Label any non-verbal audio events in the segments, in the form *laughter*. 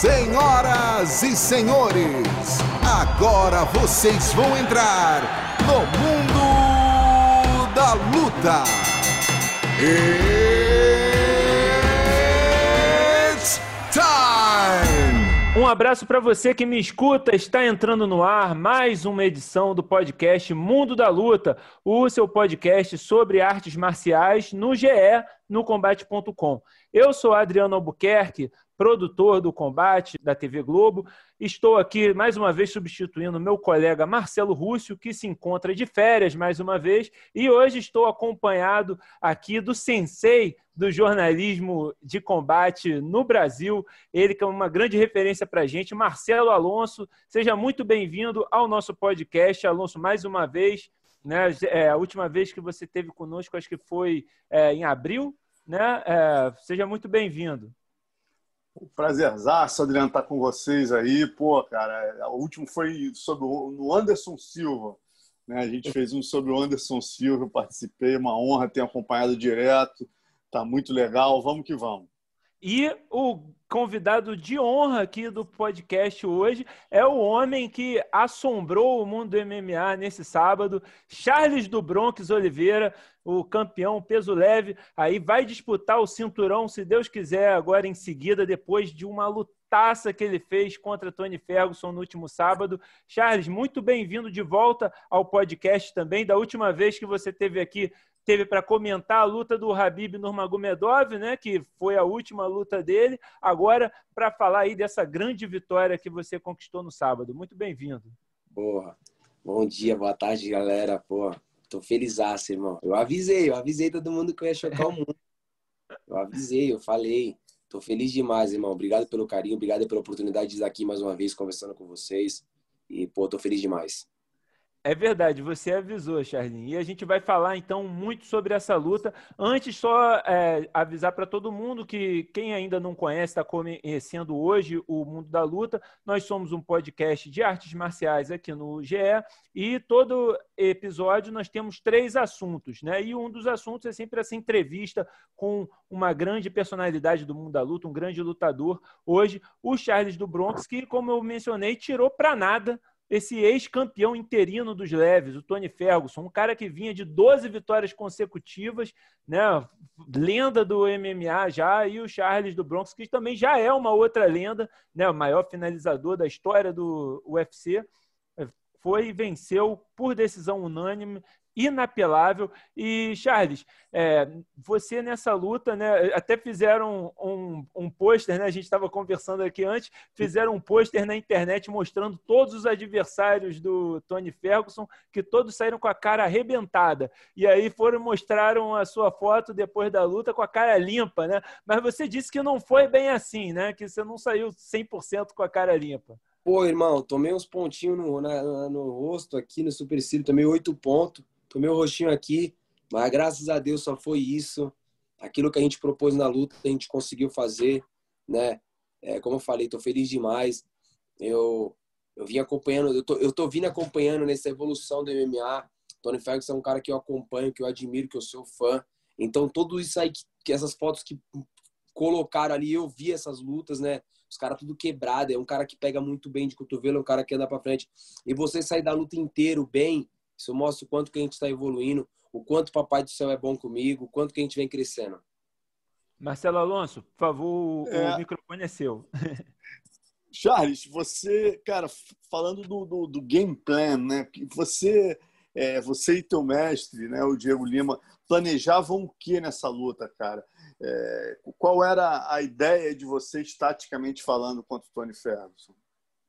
Senhoras e senhores, agora vocês vão entrar no mundo da luta. It's time! Um abraço para você que me escuta. Está entrando no ar mais uma edição do podcast Mundo da Luta, o seu podcast sobre artes marciais no GE, no combate.com. Eu sou Adriano Albuquerque, produtor do Combate da TV Globo. Estou aqui mais uma vez substituindo meu colega Marcelo Rússio, que se encontra de férias mais uma vez, e hoje estou acompanhado aqui do sensei do jornalismo de combate no Brasil, ele que é uma grande referência para a gente, Marcelo Alonso. Seja muito bem-vindo ao nosso podcast, Alonso, mais uma vez. Né, é, a última vez que você esteve conosco, acho que foi é, em abril, né? É, seja muito bem-vindo. Prazerzaço, Adriano, estar tá com vocês aí. Pô, cara, o último foi sobre o Anderson Silva. Né? A gente fez um sobre o Anderson Silva, eu participei, uma honra ter acompanhado direto. Tá muito legal, vamos que vamos. E o convidado de honra aqui do podcast hoje é o homem que assombrou o mundo do MMA nesse sábado, Charles do Bronx Oliveira, o campeão peso leve, aí vai disputar o cinturão, se Deus quiser, agora em seguida, depois de uma lutaça que ele fez contra Tony Ferguson no último sábado. Charles, muito bem-vindo de volta ao podcast também. Da última vez que você esteve aqui, teve para comentar a luta do Habib Nurmagomedov, né, que foi a última luta dele, agora para falar aí dessa grande vitória que você conquistou no sábado. Muito bem-vindo. Porra. Bom dia, boa tarde, galera. Pô, tô feliz, irmão. Eu avisei, eu avisei todo mundo que eu ia chocar o mundo. Eu avisei, eu falei. Tô feliz demais, irmão. Obrigado pelo carinho, obrigado pela oportunidade de estar aqui mais uma vez conversando com vocês. E, pô, tô feliz demais. É verdade, você avisou, Charlin. E a gente vai falar então muito sobre essa luta. Antes, só é, avisar para todo mundo que quem ainda não conhece, está conhecendo hoje o Mundo da Luta. Nós somos um podcast de artes marciais aqui no GE e todo episódio nós temos três assuntos, né? E um dos assuntos é sempre essa entrevista com uma grande personalidade do mundo da luta, um grande lutador. Hoje, o Charles do Bronx, que, como eu mencionei, tirou para nada esse ex-campeão interino dos leves, o Tony Ferguson, um cara que vinha de 12 vitórias consecutivas, né? Lenda do MMA já, e o Charles do Bronx, que também já é uma outra lenda, né? O maior finalizador da história do UFC, foi e venceu por decisão unânime inapelável. E, Charles, é, você nessa luta, né, até fizeram um, um pôster, né, a gente estava conversando aqui antes, fizeram um pôster na internet mostrando todos os adversários do Tony Ferguson, que todos saíram com a cara arrebentada. E aí foram mostraram a sua foto depois da luta com a cara limpa, né? Mas você disse que não foi bem assim, né? Que você não saiu 100% com a cara limpa. Pô, irmão, tomei uns pontinhos no, na, no rosto aqui no supercílio, tomei oito pontos tomei o roxinho aqui, mas graças a Deus só foi isso. Aquilo que a gente propôs na luta, a gente conseguiu fazer, né? É, como eu falei, tô feliz demais. Eu, eu vim acompanhando, eu tô, eu tô vindo acompanhando nessa evolução do MMA. Tony Ferguson é um cara que eu acompanho, que eu admiro, que eu sou fã. Então, tudo isso aí, que, essas fotos que colocaram ali, eu vi essas lutas, né? Os caras tudo quebrado. É um cara que pega muito bem de cotovelo, é um cara que anda para frente. E você sair da luta inteiro bem, isso mostra o quanto que a gente está evoluindo, o quanto o Papai do Céu é bom comigo, o quanto que a gente vem crescendo. Marcelo Alonso, por favor, é... o microfone é seu. *laughs* Charles, você, cara, falando do, do, do game plan, né? Você, é, você e teu mestre, né, o Diego Lima, planejavam o que nessa luta, cara? É, qual era a ideia de vocês, taticamente falando, contra o Tony Ferguson?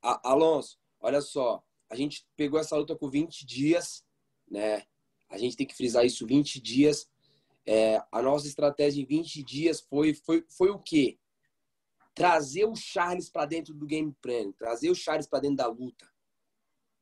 Alonso, olha só, a gente pegou essa luta com 20 dias, né? A gente tem que frisar isso, 20 dias. É, a nossa estratégia em 20 dias foi, foi, foi o quê? Trazer o Charles para dentro do game plan, trazer o Charles para dentro da luta,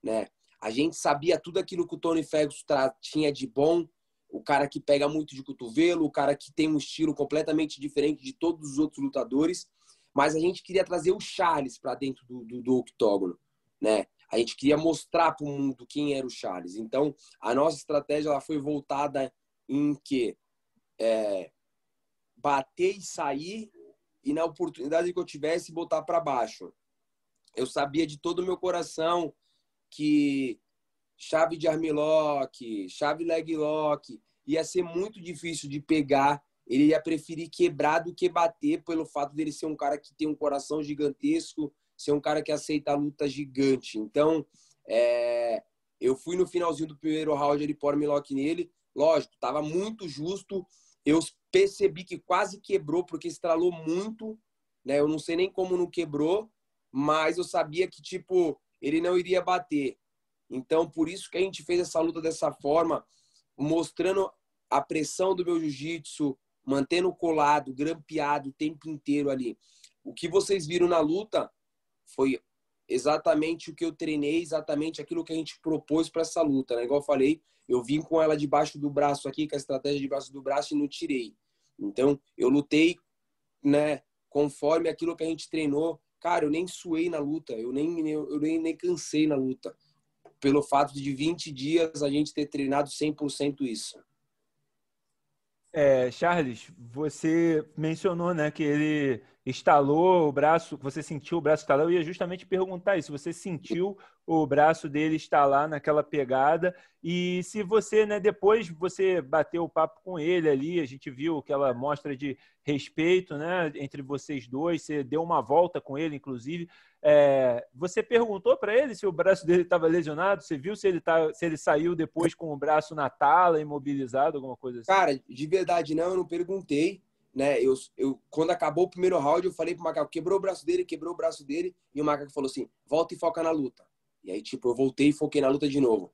né? A gente sabia tudo aquilo que o Tony Ferguson tinha de bom, o cara que pega muito de cotovelo, o cara que tem um estilo completamente diferente de todos os outros lutadores, mas a gente queria trazer o Charles para dentro do, do, do octógono, né? A gente queria mostrar para o mundo quem era o Charles. Então, a nossa estratégia ela foi voltada em que é, bater e sair e na oportunidade que eu tivesse botar para baixo. Eu sabia de todo o meu coração que chave de armlock, chave leg lock, ia ser muito difícil de pegar. Ele ia preferir quebrar do que bater, pelo fato dele ser um cara que tem um coração gigantesco, ser um cara que aceita a luta gigante. Então, é... eu fui no finalzinho do primeiro round ele pôr armlock nele. Lógico, estava muito justo. Eu percebi que quase quebrou, porque estralou muito. Né? Eu não sei nem como não quebrou, mas eu sabia que, tipo, ele não iria bater. Então, por isso que a gente fez essa luta dessa forma, mostrando a pressão do meu jiu-jitsu, mantendo colado, grampeado o tempo inteiro ali. O que vocês viram na luta foi exatamente o que eu treinei, exatamente aquilo que a gente propôs para essa luta. Né? Igual eu falei, eu vim com ela debaixo do braço aqui, com a estratégia debaixo do braço e não tirei. Então, eu lutei né, conforme aquilo que a gente treinou. Cara, eu nem suei na luta, eu nem, eu, nem, nem cansei na luta pelo fato de 20 dias a gente ter treinado 100% isso. É, Charles, você mencionou né, que ele estalou o braço, você sentiu o braço estalar. Eu ia justamente perguntar isso. Você sentiu o braço dele estalar naquela pegada e se você, né, depois você bateu o papo com ele ali, a gente viu aquela mostra de respeito, né, entre vocês dois. Você deu uma volta com ele, inclusive. É, você perguntou para ele se o braço dele estava lesionado? Você viu se ele, tá, se ele saiu depois com o braço na tala, imobilizado, alguma coisa assim? Cara, de verdade não, eu não perguntei. Né? Eu, eu, quando acabou o primeiro round, eu falei pro Macaco, quebrou o braço dele, quebrou o braço dele, e o Macaco falou assim, volta e foca na luta. E aí, tipo, eu voltei e foquei na luta de novo.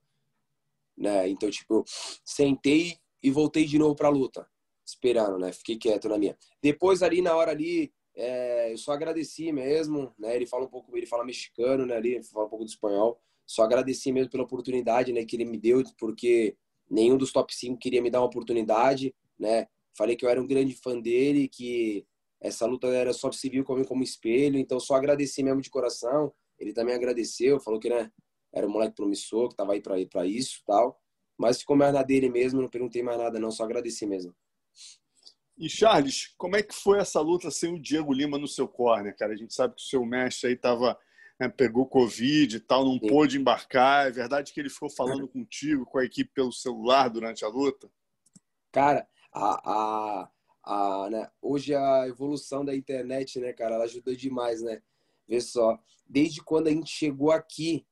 Né? Então, tipo, sentei e voltei de novo pra luta. Esperando, né? Fiquei quieto na minha. Depois ali, na hora ali, é, eu só agradeci mesmo, né? Ele fala um pouco, ele fala mexicano, né? Ali, fala um pouco do espanhol. Só agradeci mesmo pela oportunidade, né? Que ele me deu, porque nenhum dos top 5 queria me dar uma oportunidade, né? Falei que eu era um grande fã dele, que essa luta era só civil como como espelho, então só agradeci mesmo de coração. Ele também agradeceu, falou que né, era um moleque promissor, que estava aí para ir para isso, tal. Mas ficou mais na dele mesmo, não perguntei mais nada não, só agradeci mesmo. E Charles, como é que foi essa luta sem o Diego Lima no seu corner, cara? A gente sabe que o seu mestre aí tava, né, pegou Covid e tal, não Sim. pôde embarcar. É verdade que ele ficou falando contigo, com a equipe pelo celular durante a luta? Cara, a, a, a, né, hoje a evolução da internet, né, cara, ela ajudou demais, né? Vê só, desde quando a gente chegou aqui,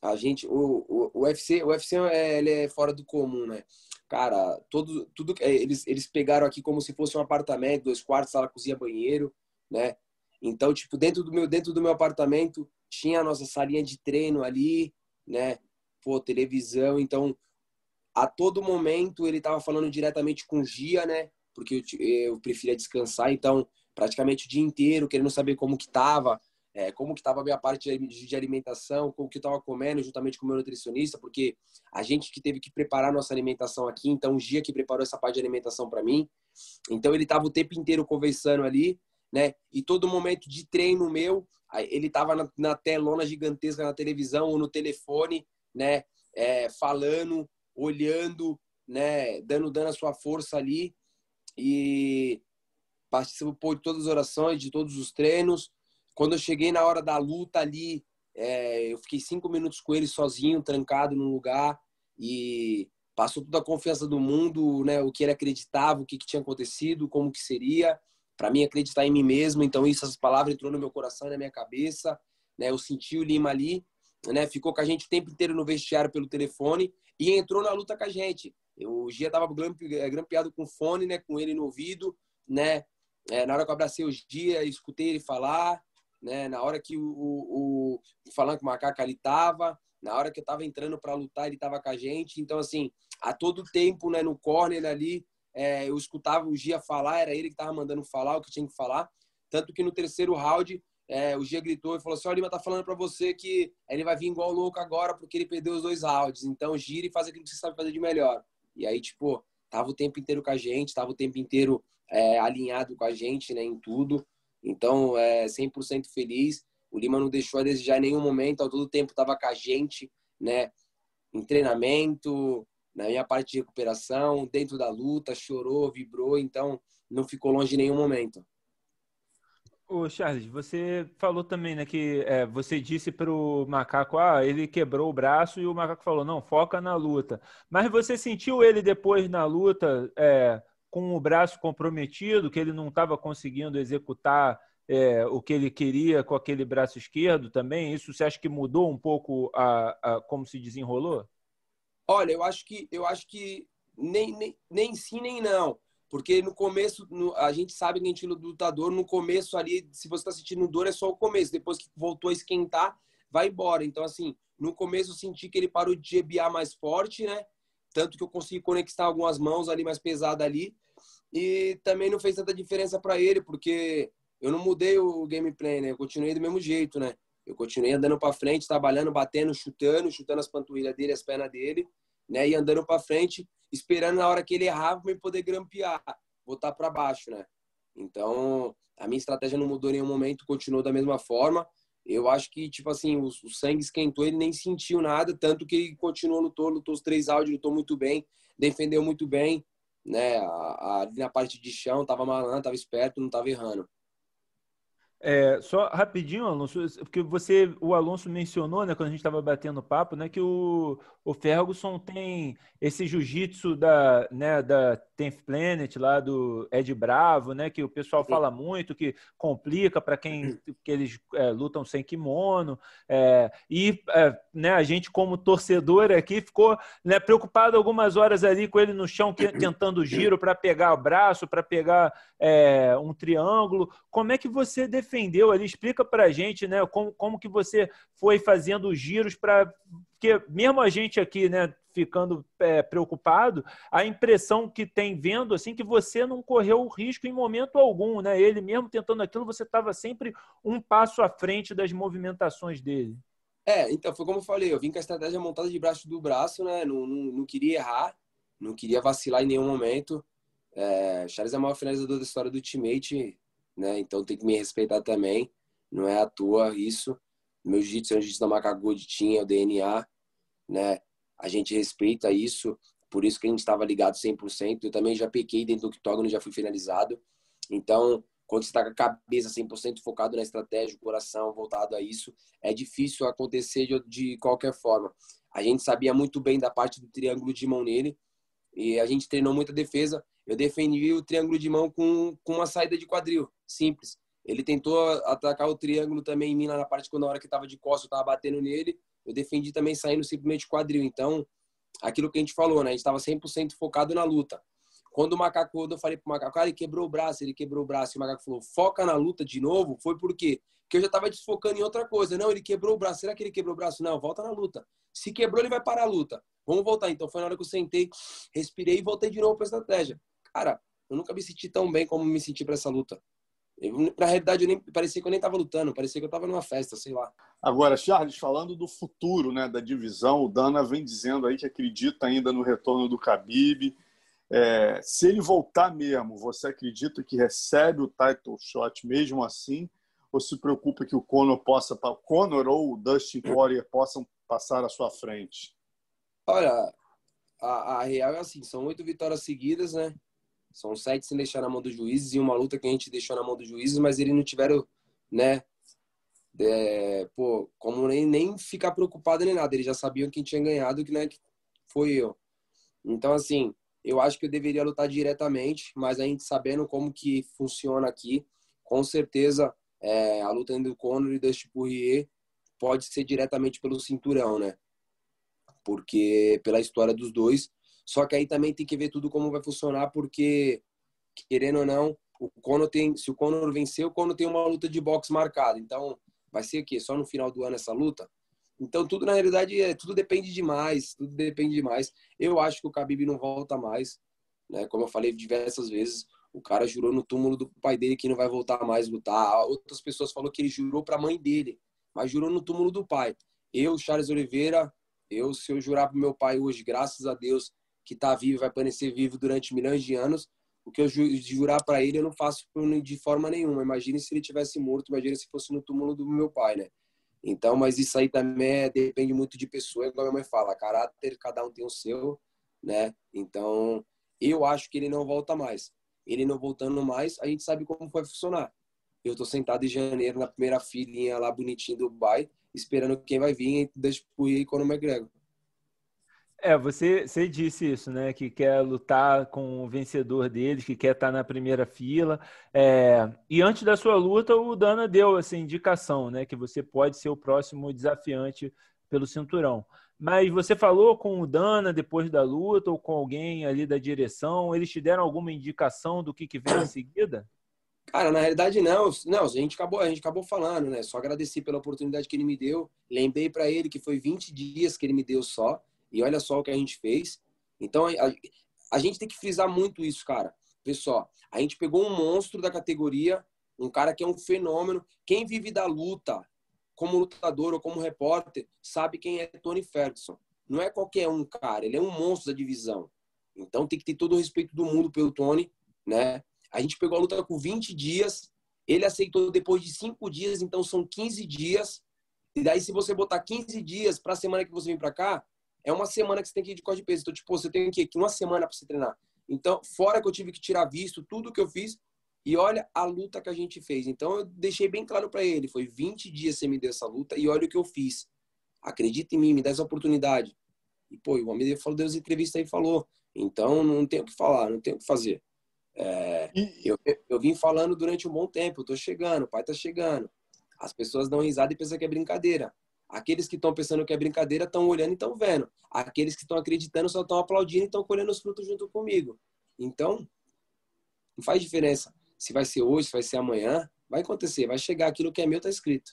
a gente, o, o, o UFC, o UFC é, ele é fora do comum, né? Cara, todo, tudo é, eles, eles pegaram aqui como se fosse um apartamento, dois quartos, sala, cozinha, banheiro, né? Então, tipo, dentro do meu dentro do meu apartamento tinha a nossa salinha de treino ali, né? Pô, televisão, então a todo momento ele estava falando diretamente com o Gia, né? Porque eu, eu preferia descansar, então praticamente o dia inteiro querendo saber como que tava, é, como que estava a minha parte de, de alimentação, como que eu estava comendo, juntamente com o meu nutricionista, porque a gente que teve que preparar nossa alimentação aqui, então o dia que preparou essa parte de alimentação para mim, então ele estava o tempo inteiro conversando ali, né? E todo momento de treino meu, ele estava na, na telona gigantesca na televisão ou no telefone, né? É, falando, olhando, né? Dando dando a sua força ali e participou de todas as orações, de todos os treinos quando eu cheguei na hora da luta ali, é, eu fiquei cinco minutos com ele sozinho, trancado num lugar e passou toda a confiança do mundo, né? O que ele acreditava, o que, que tinha acontecido, como que seria. Para mim acreditar em mim mesmo. Então isso, essas palavras entrou no meu coração, na minha cabeça, né? Eu senti o Lima ali, né? Ficou com a gente o tempo inteiro no vestiário pelo telefone e entrou na luta com a gente. O Gia tava é, grampeado com fone, né? Com ele no ouvido, né? É, na hora que eu abracei o Gia, escutei ele falar, né? Na hora que o, o, o falando que o macaco ali tava, na hora que eu tava entrando para lutar, ele tava com a gente. Então, assim, a todo tempo, né, no corner ali, é, eu escutava o Gia falar, era ele que tava mandando falar o que tinha que falar. Tanto que no terceiro round, é, o Gia gritou e falou assim: o Lima tá falando para você que ele vai vir igual louco agora porque ele perdeu os dois rounds. Então, gira e faz aquilo que você sabe fazer de melhor. E aí, tipo, tava o tempo inteiro com a gente, tava o tempo inteiro é, alinhado com a gente, né, em tudo. Então, é 100% feliz. O Lima não deixou a desejar em nenhum momento, ao todo tempo estava com a gente, né? Em treinamento, na minha parte de recuperação, dentro da luta, chorou, vibrou, então não ficou longe em nenhum momento. Ô Charles, você falou também, né, que é, você disse para o macaco, ah, ele quebrou o braço e o macaco falou, não, foca na luta. Mas você sentiu ele depois na luta é, com o braço comprometido, que ele não estava conseguindo executar é, o que ele queria com aquele braço esquerdo também? Isso você acha que mudou um pouco a, a como se desenrolou? Olha, eu acho que eu acho que nem, nem, nem sim nem não. Porque no começo, no, a gente sabe que a gente lutador, no começo ali, se você está sentindo dor, é só o começo. Depois que voltou a esquentar, vai embora. Então, assim, no começo eu senti que ele parou de gebiar mais forte, né? Tanto que eu consegui conectar algumas mãos ali mais pesadas ali. E também não fez tanta diferença para ele, porque eu não mudei o gameplay, né? Eu continuei do mesmo jeito, né? Eu continuei andando para frente, trabalhando, batendo, chutando, chutando as panturrilhas dele, as pernas dele, né? E andando para frente esperando na hora que ele errava para poder grampear, botar para baixo, né? Então, a minha estratégia não mudou em nenhum momento, continuou da mesma forma. Eu acho que, tipo assim, o, o sangue esquentou, ele nem sentiu nada, tanto que ele continuou, lutou, lutou os três áudios, lutou muito bem, defendeu muito bem, né? Ali na parte de chão, tava malandro, tava esperto, não tava errando. É, só rapidinho, Alonso, porque você, o Alonso mencionou, né, quando a gente estava batendo papo, né, que o, o Ferguson tem esse jiu-jitsu da, né, da Tenth Planet, lá do Ed Bravo, né, que o pessoal fala muito, que complica para quem que eles é, lutam sem kimono, é, e é, né, a gente como torcedor aqui ficou né, preocupado algumas horas ali com ele no chão tentando giro para pegar o braço, para pegar é, um triângulo. Como é que você defendeu ali? Explica para a gente, né, como, como que você foi fazendo os giros para porque mesmo a gente aqui, né, ficando é, preocupado, a impressão que tem vendo assim que você não correu risco em momento algum, né? Ele mesmo tentando aquilo, você estava sempre um passo à frente das movimentações dele. É, então foi como eu falei, eu vim com a estratégia montada de braço do braço, né? Não, não, não queria errar, não queria vacilar em nenhum momento. É, Charles é o maior finalizador da história do teammate, né? Então tem que me respeitar também. Não é à toa isso. Meu jiu-jitsu é um jiu-jitsu da Macaco tinha, o DNA, né? A gente respeita isso, por isso que a gente estava ligado 100%. Eu também já pequei dentro do octógono, já fui finalizado. Então, quando você está com a cabeça 100% focado na estratégia, o coração voltado a isso, é difícil acontecer de, de qualquer forma. A gente sabia muito bem da parte do triângulo de mão nele e a gente treinou muita defesa. Eu defendi o triângulo de mão com, com uma saída de quadril, simples. Ele tentou atacar o triângulo também em mim lá na parte quando na hora que estava de costas eu estava batendo nele. Eu defendi também saindo simplesmente quadril. Então, aquilo que a gente falou, né? A gente estava 100% focado na luta. Quando o macaco, eu falei pro macaco, cara, ele quebrou o braço, ele quebrou o braço, e o macaco falou, foca na luta de novo, foi por quê? Porque eu já estava desfocando em outra coisa. Não, ele quebrou o braço. Será que ele quebrou o braço? Não, volta na luta. Se quebrou, ele vai parar a luta. Vamos voltar. Então foi na hora que eu sentei, respirei e voltei de novo para a estratégia. Cara, eu nunca me senti tão bem como me senti para essa luta. Eu, na realidade, eu nem, parecia que eu nem estava lutando, parecia que eu estava numa festa, sei lá. Agora, Charles, falando do futuro né, da divisão, o Dana vem dizendo aí que acredita ainda no retorno do Khabib. É, se ele voltar mesmo, você acredita que recebe o title shot mesmo assim? Ou se preocupa que o Conor possa, Conor ou o Dustin Poirier possam passar à sua frente? Olha, a, a real é assim, são oito vitórias seguidas, né? São sete sem deixar na mão dos juízes e uma luta que a gente deixou na mão dos juízes, mas eles não tiveram, né? É, pô, como nem, nem ficar preocupado nem nada. Eles já sabiam quem tinha ganhado, que, né, que foi eu. Então, assim, eu acho que eu deveria lutar diretamente, mas a gente sabendo como que funciona aqui, com certeza é, a luta entre o Conor e Dustin Poirier pode ser diretamente pelo cinturão, né? Porque pela história dos dois, só que aí também tem que ver tudo como vai funcionar, porque, querendo ou não, o Conor tem, se o Conor vencer, o Conor tem uma luta de boxe marcada. Então, vai ser o quê? Só no final do ano essa luta? Então, tudo na realidade, é, tudo depende demais, tudo depende demais. Eu acho que o Khabib não volta mais, né? Como eu falei diversas vezes, o cara jurou no túmulo do pai dele que não vai voltar mais lutar. Outras pessoas falaram que ele jurou para a mãe dele, mas jurou no túmulo do pai. Eu, Charles Oliveira, eu se eu jurar para meu pai hoje, graças a Deus, que está vivo vai permanecer vivo durante milhões de anos. O que eu jurar para ele, eu não faço de forma nenhuma. Imagine se ele tivesse morto, imagine se fosse no túmulo do meu pai, né? Então, mas isso aí também é, depende muito de pessoa, igual a minha mãe fala, caráter, cada um tem o seu, né? Então, eu acho que ele não volta mais. Ele não voltando mais, a gente sabe como vai funcionar. Eu tô sentado em janeiro na primeira filinha lá bonitinho do Dubai, esperando quem vai vir e Conor McGregor. É, você, você disse isso, né? Que quer lutar com o vencedor deles, que quer estar na primeira fila. É, e antes da sua luta, o Dana deu essa indicação, né? Que você pode ser o próximo desafiante pelo cinturão. Mas você falou com o Dana depois da luta ou com alguém ali da direção? Eles te deram alguma indicação do que, que vem em seguida? Cara, na realidade não, não, a gente acabou, a gente acabou falando, né? Só agradeci pela oportunidade que ele me deu. Lembrei para ele que foi 20 dias que ele me deu só, e olha só o que a gente fez. Então a, a gente tem que frisar muito isso, cara. Pessoal, a gente pegou um monstro da categoria, um cara que é um fenômeno. Quem vive da luta, como lutador ou como repórter, sabe quem é Tony Ferguson. Não é qualquer um, cara. Ele é um monstro da divisão. Então tem que ter todo o respeito do mundo pelo Tony, né? A gente pegou a luta com 20 dias. Ele aceitou depois de 5 dias, então são 15 dias. E daí, se você botar 15 dias para a semana que você vem para cá, é uma semana que você tem que ir de corte de peso. Então, tipo, você tem que uma semana para você treinar. Então, fora que eu tive que tirar visto, tudo que eu fiz, e olha a luta que a gente fez. Então eu deixei bem claro para ele, foi 20 dias você me deu essa luta e olha o que eu fiz. Acredita em mim, me dá essa oportunidade. E pô, o homem falou, deu as entrevistas aí e falou. Então não tem o que falar, não tem o que fazer. É, eu, eu vim falando durante um bom tempo, eu tô chegando, o pai tá chegando. As pessoas dão risada e pensam que é brincadeira. Aqueles que estão pensando que é brincadeira estão olhando e estão vendo. Aqueles que estão acreditando só estão aplaudindo e estão colhendo os frutos junto comigo. Então, não faz diferença se vai ser hoje, se vai ser amanhã, vai acontecer, vai chegar aquilo que é meu, tá escrito.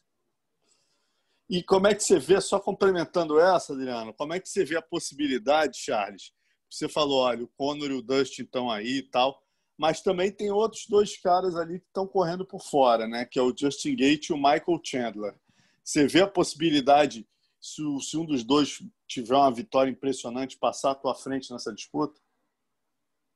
E como é que você vê, só complementando essa, Adriano, como é que você vê a possibilidade, Charles? Você falou, olha, o Conor e o Dustin estão aí e tal, mas também tem outros dois caras ali que estão correndo por fora, né? Que é o Justin Gate e o Michael Chandler. Você vê a possibilidade, se, se um dos dois tiver uma vitória impressionante, passar à tua frente nessa disputa?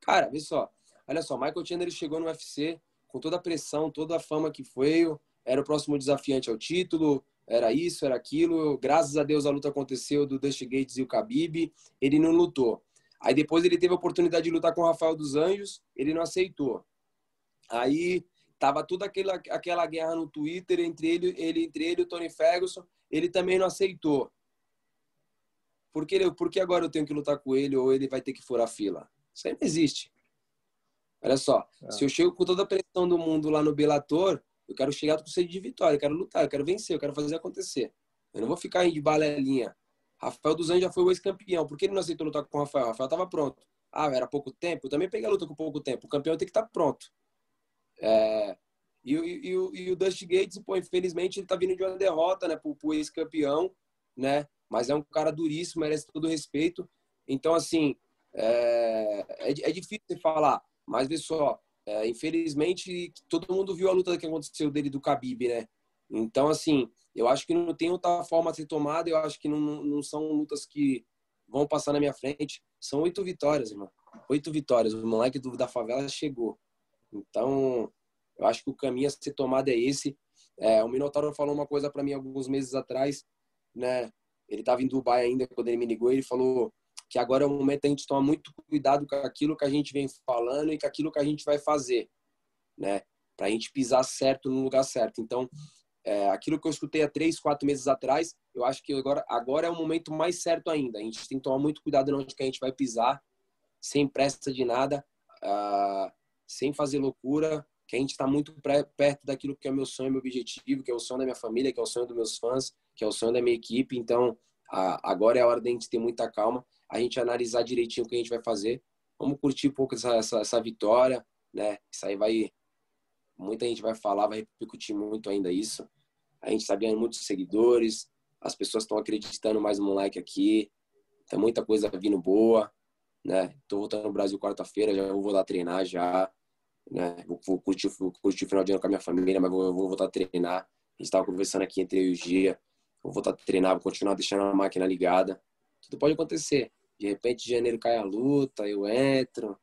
Cara, vê só, Olha só, Michael Chandler chegou no UFC com toda a pressão, toda a fama que foi, era o próximo desafiante ao título, era isso, era aquilo. Graças a Deus a luta aconteceu do Dusty Gates e o Khabib, ele não lutou. Aí depois ele teve a oportunidade de lutar com o Rafael dos Anjos, ele não aceitou. Aí tava toda aquela, aquela guerra no Twitter entre ele, ele, entre ele e o Tony Ferguson, ele também não aceitou. Por que, por que agora eu tenho que lutar com ele ou ele vai ter que furar fila? Isso aí não existe. Olha só, é. se eu chego com toda a pressão do mundo lá no Bellator, eu quero chegar com sede de vitória, eu quero lutar, eu quero vencer, eu quero fazer acontecer. Eu não vou ficar aí de balelinha. Rafael dos Anjos já foi o ex-campeão. Por que ele não aceitou lutar com o Rafael? O Rafael estava pronto. Ah, era pouco tempo? Eu também peguei a luta com pouco tempo. O campeão tem que estar tá pronto. É... E, e, e, e, o Dusty Gates, pô, infelizmente, ele está vindo de uma derrota, né, pro, pro ex-campeão, né? Mas é um cara duríssimo, merece todo o respeito. Então, assim, é, é, é difícil falar. Mas vê só, é, infelizmente todo mundo viu a luta que aconteceu dele do Khabib, né? Então, assim, eu acho que não tem outra forma de ser tomada, eu acho que não, não são lutas que vão passar na minha frente. São oito vitórias, irmão. Oito vitórias. O moleque do, da favela chegou. Então, eu acho que o caminho a ser tomado é esse. É, o Minotauro falou uma coisa para mim alguns meses atrás, né? Ele estava em Dubai ainda quando ele me ligou. Ele falou: que agora é o momento a gente tomar muito cuidado com aquilo que a gente vem falando e com aquilo que a gente vai fazer, né? Para a gente pisar certo no lugar certo. Então, é, aquilo que eu escutei há três, quatro meses atrás, eu acho que agora, agora é o momento mais certo ainda. A gente tem que tomar muito cuidado onde que a gente vai pisar, sem pressa de nada, uh, sem fazer loucura, que a gente está muito perto daquilo que é meu sonho, meu objetivo, que é o sonho da minha família, que é o sonho dos meus fãs, que é o sonho da minha equipe. Então, uh, agora é a hora da gente ter muita calma a gente analisar direitinho o que a gente vai fazer. Vamos curtir um pouco essa, essa, essa vitória, né? Isso aí vai. Muita gente vai falar, vai repercutir muito ainda isso. A gente está ganhando muitos seguidores, as pessoas estão acreditando mais no moleque aqui, tem muita coisa vindo boa, né? Tô voltando no Brasil quarta-feira, já vou a treinar já, né? Vou, vou, curtir, vou curtir o final de ano com a minha família, mas vou, vou voltar a treinar. A gente estava conversando aqui entre eu e o Gia, vou voltar a treinar, vou continuar deixando a máquina ligada. Tudo pode acontecer. De repente, de janeiro cai a luta, eu entro.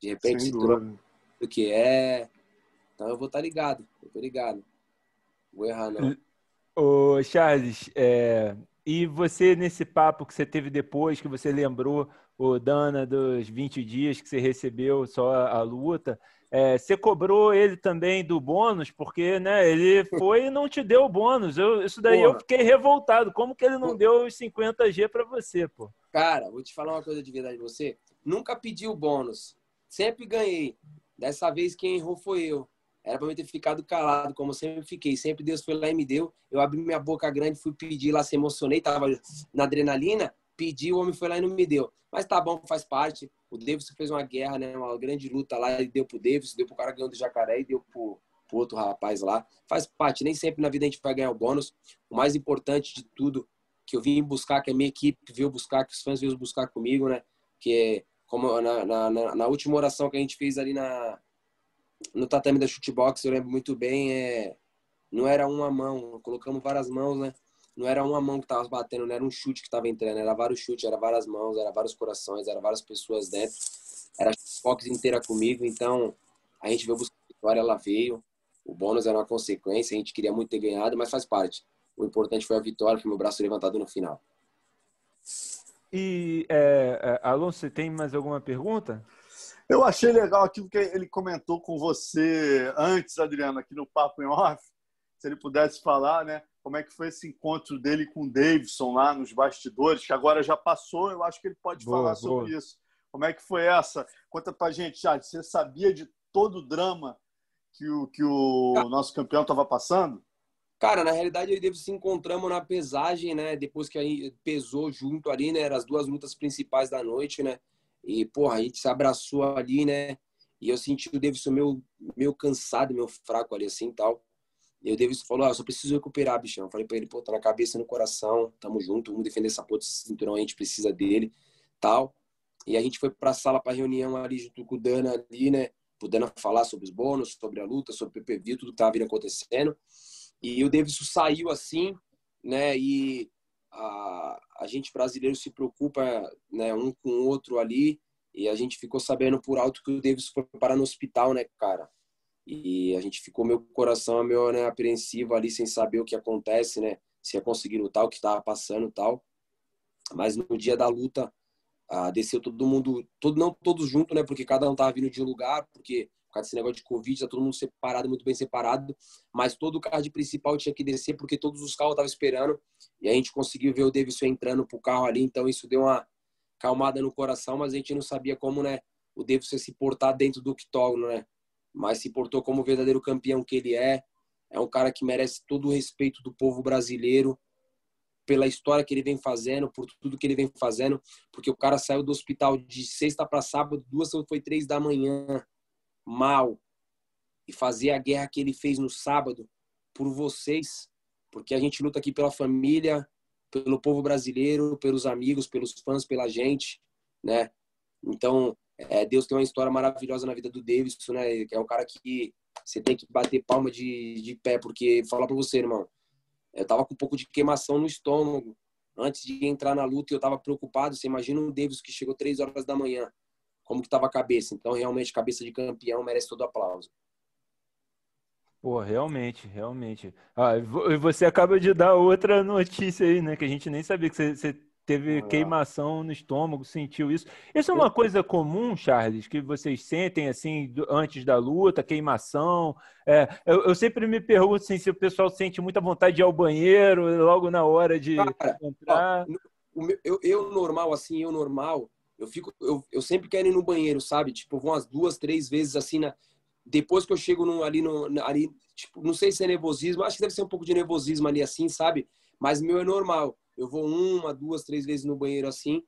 De repente, se troca o que é. Então, eu vou estar tá ligado. Eu tô ligado. Não vou errar, não. Ô, Charles, é, e você, nesse papo que você teve depois, que você lembrou o Dana dos 20 dias que você recebeu só a luta, é, você cobrou ele também do bônus, porque né, ele foi e não te deu o bônus. Eu, isso daí Porra. eu fiquei revoltado. Como que ele não deu os 50G para você, pô? Cara, vou te falar uma coisa de verdade você. Nunca pedi o bônus. Sempre ganhei. Dessa vez quem errou foi eu. Era para eu ter ficado calado, como sempre fiquei. Sempre Deus foi lá e me deu. Eu abri minha boca grande, fui pedir lá, se emocionei, tava na adrenalina, pedi, o homem foi lá e não me deu. Mas tá bom, faz parte. O Davis fez uma guerra, né? Uma grande luta lá, ele deu pro Davis, deu pro cara ganhando do jacaré e deu pro, pro outro rapaz lá. Faz parte, nem sempre na vida a gente vai ganhar o bônus. O mais importante de tudo que eu vim buscar, que a minha equipe veio buscar, que os fãs veio buscar comigo, né? Que é como na, na, na última oração que a gente fez ali na, no tatame da chutebox, eu lembro muito bem, é, não era uma mão, colocamos várias mãos, né? Não era uma mão que tava batendo, não era um chute que tava entrando, era vários chutes, era várias mãos, era vários corações, era várias pessoas dentro. Era a chutebox inteira comigo, então a gente veio buscar a vitória, ela veio. O bônus era uma consequência, a gente queria muito ter ganhado, mas faz parte. O importante foi a vitória, foi meu braço levantado no final. E, é, é Alonso, você tem mais alguma pergunta? Eu achei legal aquilo que ele comentou com você antes, Adriano, aqui no Papo em Off. Se ele pudesse falar, né? Como é que foi esse encontro dele com o Davidson lá nos bastidores, que agora já passou, eu acho que ele pode boa, falar sobre boa. isso. Como é que foi essa? Conta pra gente, já. Você sabia de todo o drama que o, que o nosso campeão estava passando? Cara, na realidade, ele deve se encontramos na pesagem, né? Depois que aí pesou junto ali, né? Eram as duas lutas principais da noite, né? E, porra, a gente se abraçou ali, né? E eu senti o Davidson meio, meio cansado, meio fraco ali, assim, tal. E o Davidson falou, ah, só preciso recuperar, bichão. Eu falei pra ele, pô, tá na cabeça no coração, tamo junto, vamos defender essa porra desse cinturão, a gente precisa dele, tal. E a gente foi pra sala pra reunião ali junto com o Dana ali, né? Pro Dana falar sobre os bônus, sobre a luta, sobre o PPV, tudo que tava vindo acontecendo. E o Davidson saiu assim, né? E a, a gente brasileiro se preocupa né, um com o outro ali e a gente ficou sabendo por alto que o Davis foi parar no hospital, né, cara? E a gente ficou, meu coração meio né, apreensivo ali, sem saber o que acontece, né? Se ia conseguir lutar, o que estava passando tal. Mas no dia da luta, ah, desceu todo mundo, todo, não todos juntos, né? Porque cada um tava vindo de um lugar, porque por causa desse negócio de Covid, tá todo mundo separado, muito bem separado. Mas todo o card principal tinha que descer, porque todos os carros estavam esperando. E a gente conseguiu ver o Davidson entrando pro carro ali, então isso deu uma calmada no coração, mas a gente não sabia como, né, o Davidson se portar dentro do octógono, né? Mas se portou como o verdadeiro campeão que ele é. É um cara que merece todo o respeito do povo brasileiro pela história que ele vem fazendo, por tudo que ele vem fazendo, porque o cara saiu do hospital de sexta para sábado, duas foi três da manhã mal e fazer a guerra que ele fez no sábado por vocês, porque a gente luta aqui pela família, pelo povo brasileiro, pelos amigos, pelos fãs, pela gente, né? Então, é, Deus tem uma história maravilhosa na vida do Davidson, né? Que é um cara que você tem que bater palma de, de pé, porque falar para você, irmão, eu tava com um pouco de queimação no estômago antes de entrar na luta e eu tava preocupado. Você imagina um Davidson que chegou três horas da manhã como que estava a cabeça. Então, realmente, cabeça de campeão merece todo aplauso. Pô, realmente, realmente. Ah, e você acaba de dar outra notícia aí, né? Que a gente nem sabia que você, você teve queimação no estômago, sentiu isso. Isso é uma coisa comum, Charles, que vocês sentem assim antes da luta, queimação. É, eu, eu, sempre me pergunto assim, se o pessoal sente muita vontade de ir ao banheiro logo na hora de Cara, entrar. Ó, eu, eu normal, assim, eu normal, eu fico, eu, eu sempre quero ir no banheiro, sabe? Tipo, vou umas duas, três vezes assim na depois que eu chego no, ali no ali, tipo, não sei se é nervosismo, acho que deve ser um pouco de nervosismo ali assim, sabe? Mas meu é normal. Eu vou uma, duas, três vezes no banheiro assim.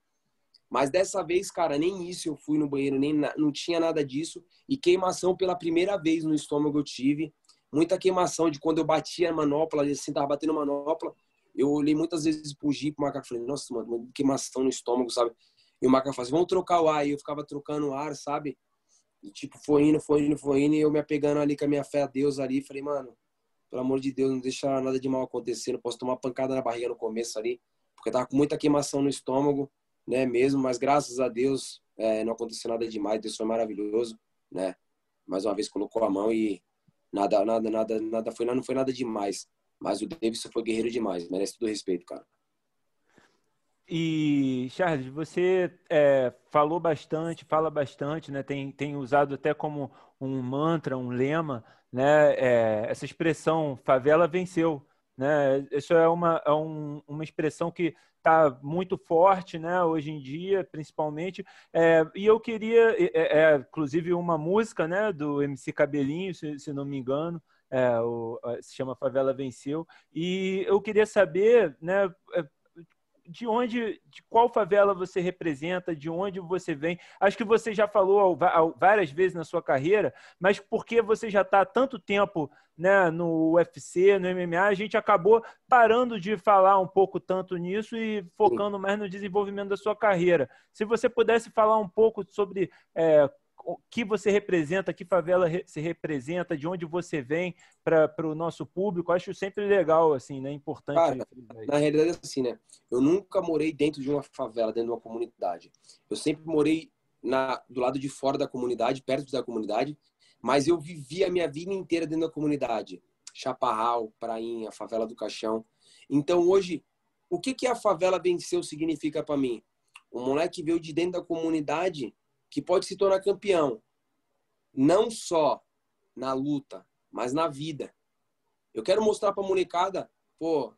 Mas dessa vez, cara, nem isso eu fui no banheiro, nem não tinha nada disso. E queimação pela primeira vez no estômago eu tive. Muita queimação de quando eu batia a manopla, assim, tava batendo manopla. Eu olhei muitas vezes pro Jeep, pro macaco, falei, nossa, mano, queimação no estômago, sabe? E o Maca falava assim, vamos trocar o ar. E eu ficava trocando o ar, sabe? E tipo, foi indo, foi indo, foi indo. E eu me apegando ali com a minha fé a Deus ali. Falei, mano, pelo amor de Deus, não deixa nada de mal acontecer. Não posso tomar pancada na barriga no começo ali. Porque tava com muita queimação no estômago, né? Mesmo, mas graças a Deus é, não aconteceu nada demais. Deus foi maravilhoso, né? Mais uma vez colocou a mão e nada, nada, nada, nada foi, não foi nada demais. Mas o Davidson foi guerreiro demais. Merece todo respeito, cara. E, Charles, você é, falou bastante, fala bastante, né? tem, tem usado até como um mantra, um lema, né? É, essa expressão favela venceu. Né? Isso é uma, é um, uma expressão que está muito forte né? hoje em dia, principalmente. É, e eu queria, é, é, inclusive, uma música né? do MC Cabelinho, se, se não me engano, é, o, se chama Favela Venceu. E eu queria saber, né, é, de onde, de qual favela você representa, de onde você vem. Acho que você já falou várias vezes na sua carreira, mas porque você já está há tanto tempo né, no UFC, no MMA, a gente acabou parando de falar um pouco tanto nisso e focando mais no desenvolvimento da sua carreira. Se você pudesse falar um pouco sobre é, o que você representa, que favela se representa, de onde você vem para o nosso público. Acho sempre legal, assim, né? Importante. Cara, na realidade, é assim, né? Eu nunca morei dentro de uma favela, dentro de uma comunidade. Eu sempre morei na, do lado de fora da comunidade, perto da comunidade, mas eu vivi a minha vida inteira dentro da comunidade. Chaparral, Prainha, Favela do Caixão. Então, hoje, o que, que a favela venceu significa para mim? O moleque veio de dentro da comunidade que pode se tornar campeão, não só na luta, mas na vida. Eu quero mostrar para a molecada, pô,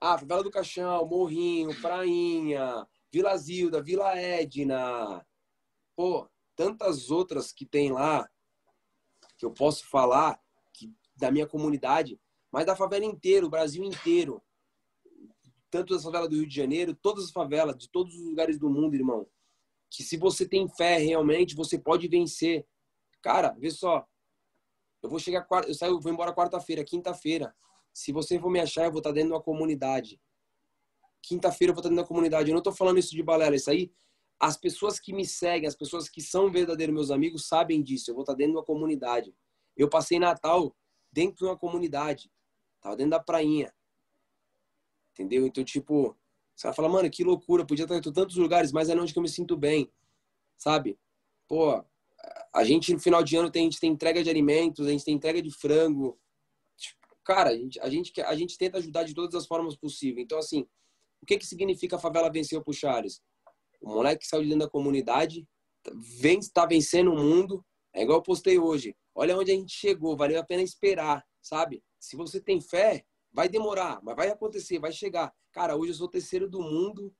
ah, Favela do Caixão, Morrinho, Prainha, Vila Zilda, Vila Edna, pô, tantas outras que tem lá que eu posso falar que, da minha comunidade, mas da favela inteira, o Brasil inteiro. Tanto da favela do Rio de Janeiro, todas as favelas, de todos os lugares do mundo, irmão que se você tem fé realmente, você pode vencer. Cara, vê só. Eu vou chegar, eu saio, vou embora quarta-feira, quinta-feira. Se você for me achar, eu vou estar dentro de uma comunidade. Quinta-feira eu vou estar dentro da comunidade. Eu não estou falando isso de balela, isso aí. As pessoas que me seguem, as pessoas que são verdadeiros meus amigos, sabem disso. Eu vou estar dentro de uma comunidade. Eu passei Natal dentro de uma comunidade. Tava dentro da prainha. Entendeu? Então, tipo, você vai falar, mano, que loucura, podia estar em tantos lugares, mas é onde que eu me sinto bem, sabe? Pô, a gente no final de ano tem, a gente tem entrega de alimentos, a gente tem entrega de frango. Cara, a gente, a gente, a gente tenta ajudar de todas as formas possíveis. Então, assim, o que que significa a favela venceu pro Charles? O moleque que saiu de dentro da comunidade, vem, está vencendo o mundo. É igual eu postei hoje. Olha onde a gente chegou, valeu a pena esperar, sabe? Se você tem fé, vai demorar, mas vai acontecer, vai chegar. Cara, hoje eu sou o terceiro do mundo,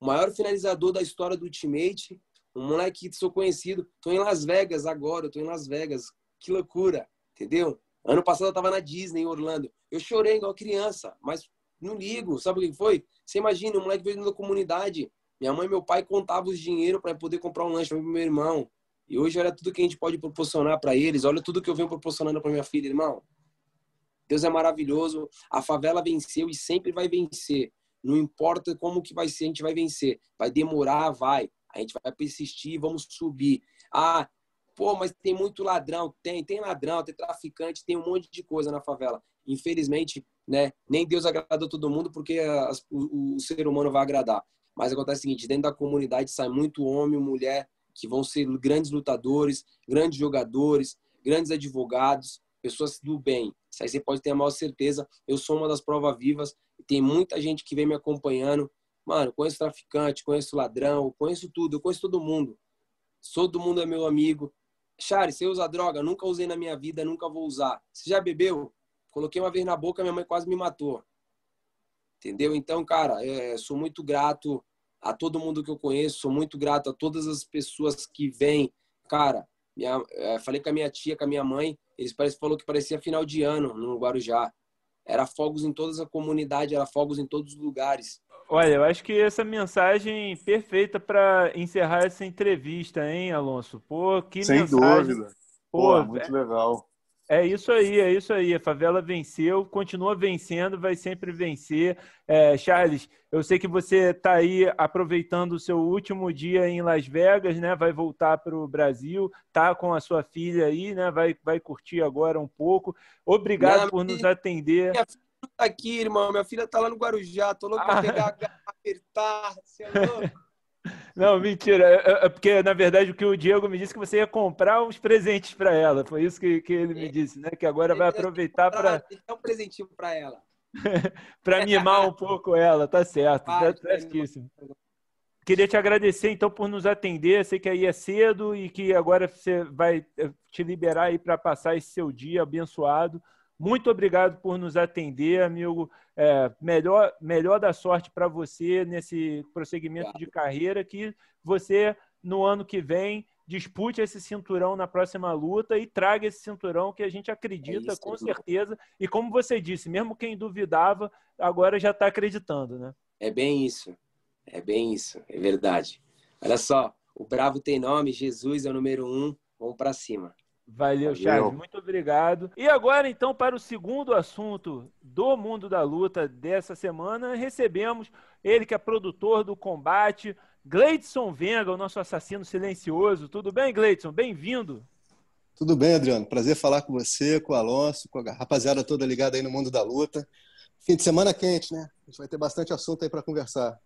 o maior finalizador da história do Ultimate, um moleque que sou conhecido. Tô em Las Vegas agora, eu tô em Las Vegas. Que loucura, entendeu? Ano passado eu tava na Disney, em Orlando. Eu chorei igual criança, mas não ligo. Sabe o que foi? Você imagina, um moleque veio da comunidade. Minha mãe e meu pai contavam os dinheiro para poder comprar um lanche para meu irmão. E hoje olha tudo que a gente pode proporcionar para eles. Olha tudo que eu venho proporcionando para minha filha, irmão. Deus é maravilhoso. A favela venceu e sempre vai vencer. Não importa como que vai ser, a gente vai vencer. Vai demorar, vai. A gente vai persistir, vamos subir. Ah, pô, mas tem muito ladrão. Tem, tem ladrão, tem traficante, tem um monte de coisa na favela. Infelizmente, né, nem Deus agradou todo mundo porque as, o, o, ser humano vai agradar. Mas acontece o seguinte, dentro da comunidade sai muito homem mulher que vão ser grandes lutadores, grandes jogadores, grandes advogados, pessoas do bem. Isso aí você pode ter a maior certeza. Eu sou uma das provas vivas. Tem muita gente que vem me acompanhando. Mano, conheço traficante, conheço ladrão, conheço tudo. Eu conheço todo mundo. Todo mundo é meu amigo. Charles, você usa droga? Nunca usei na minha vida, nunca vou usar. Você já bebeu? Coloquei uma vez na boca, minha mãe quase me matou. Entendeu? Então, cara, é, sou muito grato a todo mundo que eu conheço, sou muito grato a todas as pessoas que vêm. Cara, minha, é, falei com a minha tia, com a minha mãe, eles parece, falou que parecia final de ano no Guarujá. Era fogos em toda a comunidade, era fogos em todos os lugares. Olha, eu acho que essa mensagem perfeita para encerrar essa entrevista, hein, Alonso? Pô, que Sem mensagem. dúvida. Pô, Pô muito é... legal. É isso aí, é isso aí. A favela venceu, continua vencendo, vai sempre vencer. É, Charles, eu sei que você está aí aproveitando o seu último dia em Las Vegas, né? Vai voltar para o Brasil, tá com a sua filha aí, né? Vai, vai curtir agora um pouco. Obrigado por nos atender. Minha filha tá aqui, irmão. Minha filha tá lá no Guarujá. Tô louco para ah. pegar, apertar. Você é louco? *laughs* Não, mentira. É, é, porque, na verdade, o que o Diego me disse que você ia comprar uns presentes para ela. Foi isso que, que ele me é. disse, né? Que agora vai aproveitar para. Dar um presentinho para ela. *laughs* para mimar um pouco ela, tá certo. Tá certíssimo. Queria te agradecer, então, por nos atender. Sei que aí é cedo e que agora você vai eh, te liberar aí para passar esse seu dia abençoado. Muito obrigado por nos atender, amigo. É, melhor, melhor da sorte para você nesse prosseguimento de carreira. Que você, no ano que vem, dispute esse cinturão na próxima luta e traga esse cinturão que a gente acredita é isso, com certeza. E como você disse, mesmo quem duvidava, agora já está acreditando, né? É bem isso. É bem isso, é verdade. Olha só, o Bravo tem nome, Jesus é o número um, vamos para cima. Valeu, Valeu, Charles, muito obrigado. E agora, então, para o segundo assunto do mundo da luta dessa semana, recebemos ele que é produtor do combate, Gleidson Venga, o nosso assassino silencioso. Tudo bem, Gleidson? Bem-vindo. Tudo bem, Adriano. Prazer falar com você, com o Alonso, com a rapaziada toda ligada aí no mundo da luta. Fim de semana quente, né? A gente vai ter bastante assunto aí para conversar.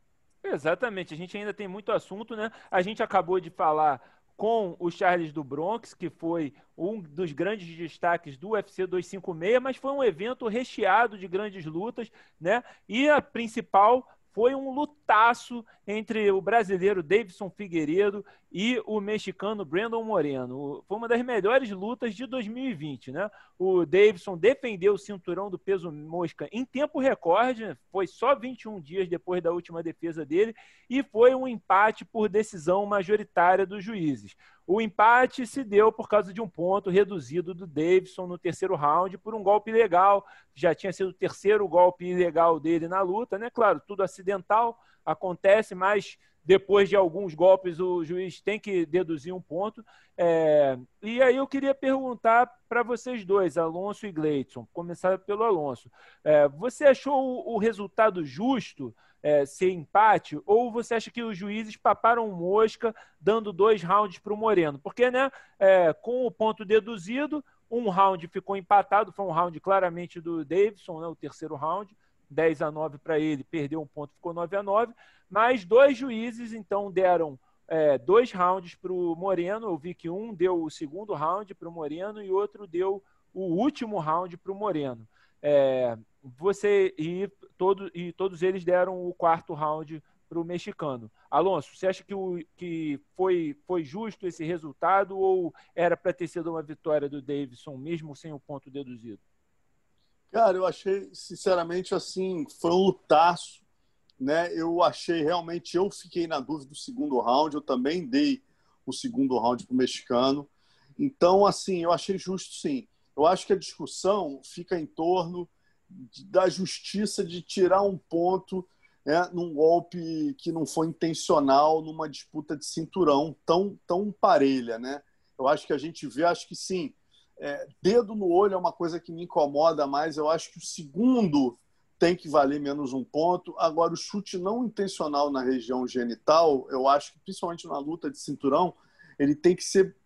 Exatamente, a gente ainda tem muito assunto, né? A gente acabou de falar com o Charles do Bronx, que foi um dos grandes destaques do UFC 256, mas foi um evento recheado de grandes lutas, né? E a principal foi um lutaço entre o brasileiro Davidson Figueiredo e o mexicano Brandon Moreno. Foi uma das melhores lutas de 2020, né? O Davidson defendeu o cinturão do peso mosca em tempo recorde, foi só 21 dias depois da última defesa dele, e foi um empate por decisão majoritária dos juízes. O empate se deu por causa de um ponto reduzido do Davidson no terceiro round por um golpe ilegal. Já tinha sido o terceiro golpe ilegal dele na luta, né? Claro, tudo acidental, acontece, mas depois de alguns golpes o juiz tem que deduzir um ponto. É... E aí eu queria perguntar para vocês dois, Alonso e Gleidson, começar pelo Alonso. É, você achou o resultado justo? É, ser empate, ou você acha que os juízes paparam mosca dando dois rounds para o Moreno? Porque, né, é, com o ponto deduzido, um round ficou empatado, foi um round claramente do Davidson, né, o terceiro round, 10 a 9 para ele, perdeu um ponto, ficou 9 a 9, mas dois juízes então deram é, dois rounds para o Moreno, eu vi que um deu o segundo round para o Moreno e outro deu o último round para o Moreno. É, você e, todo, e todos eles deram o quarto round para o mexicano. Alonso, você acha que, o, que foi, foi justo esse resultado ou era para ter sido uma vitória do Davidson, mesmo sem o ponto deduzido? Cara, eu achei, sinceramente, assim, foi um lutaço. Né? Eu achei realmente, eu fiquei na dúvida do segundo round, eu também dei o segundo round para o mexicano. Então, assim, eu achei justo sim. Eu acho que a discussão fica em torno da justiça de tirar um ponto né, num golpe que não foi intencional numa disputa de cinturão tão, tão parelha. Né? Eu acho que a gente vê, acho que sim, é, dedo no olho é uma coisa que me incomoda mais. Eu acho que o segundo tem que valer menos um ponto. Agora, o chute não intencional na região genital, eu acho que principalmente na luta de cinturão, ele tem que ser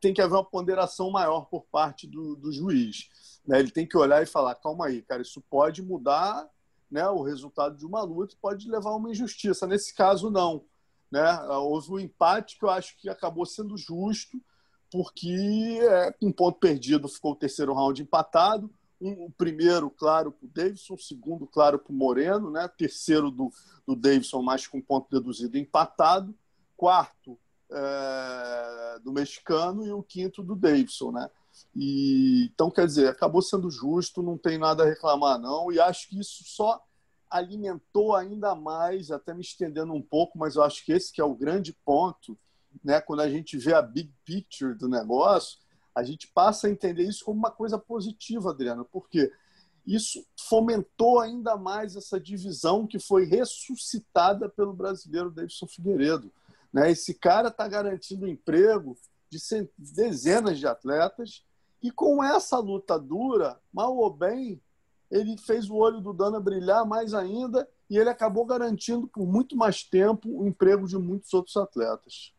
tem que haver uma ponderação maior por parte do, do juiz. Né? Ele tem que olhar e falar: calma aí, cara, isso pode mudar né, o resultado de uma luta, pode levar a uma injustiça. Nesse caso, não. Né? Houve um empate que eu acho que acabou sendo justo, porque é, um ponto perdido ficou o terceiro round empatado. Um, o primeiro, claro, para o Davidson, o segundo, claro, para o Moreno, né? terceiro do, do Davidson, mais com ponto deduzido empatado. Quarto, é, do mexicano e o quinto do Davidson, né? E, então, quer dizer, acabou sendo justo, não tem nada a reclamar, não. E acho que isso só alimentou ainda mais, até me estendendo um pouco, mas eu acho que esse que é o grande ponto, né? Quando a gente vê a big picture do negócio, a gente passa a entender isso como uma coisa positiva, Adriano, porque isso fomentou ainda mais essa divisão que foi ressuscitada pelo brasileiro Davidson Figueiredo. Né? Esse cara está garantindo emprego de dezenas de atletas e com essa luta dura, mal ou bem, ele fez o olho do Dana brilhar mais ainda e ele acabou garantindo por muito mais tempo o emprego de muitos outros atletas.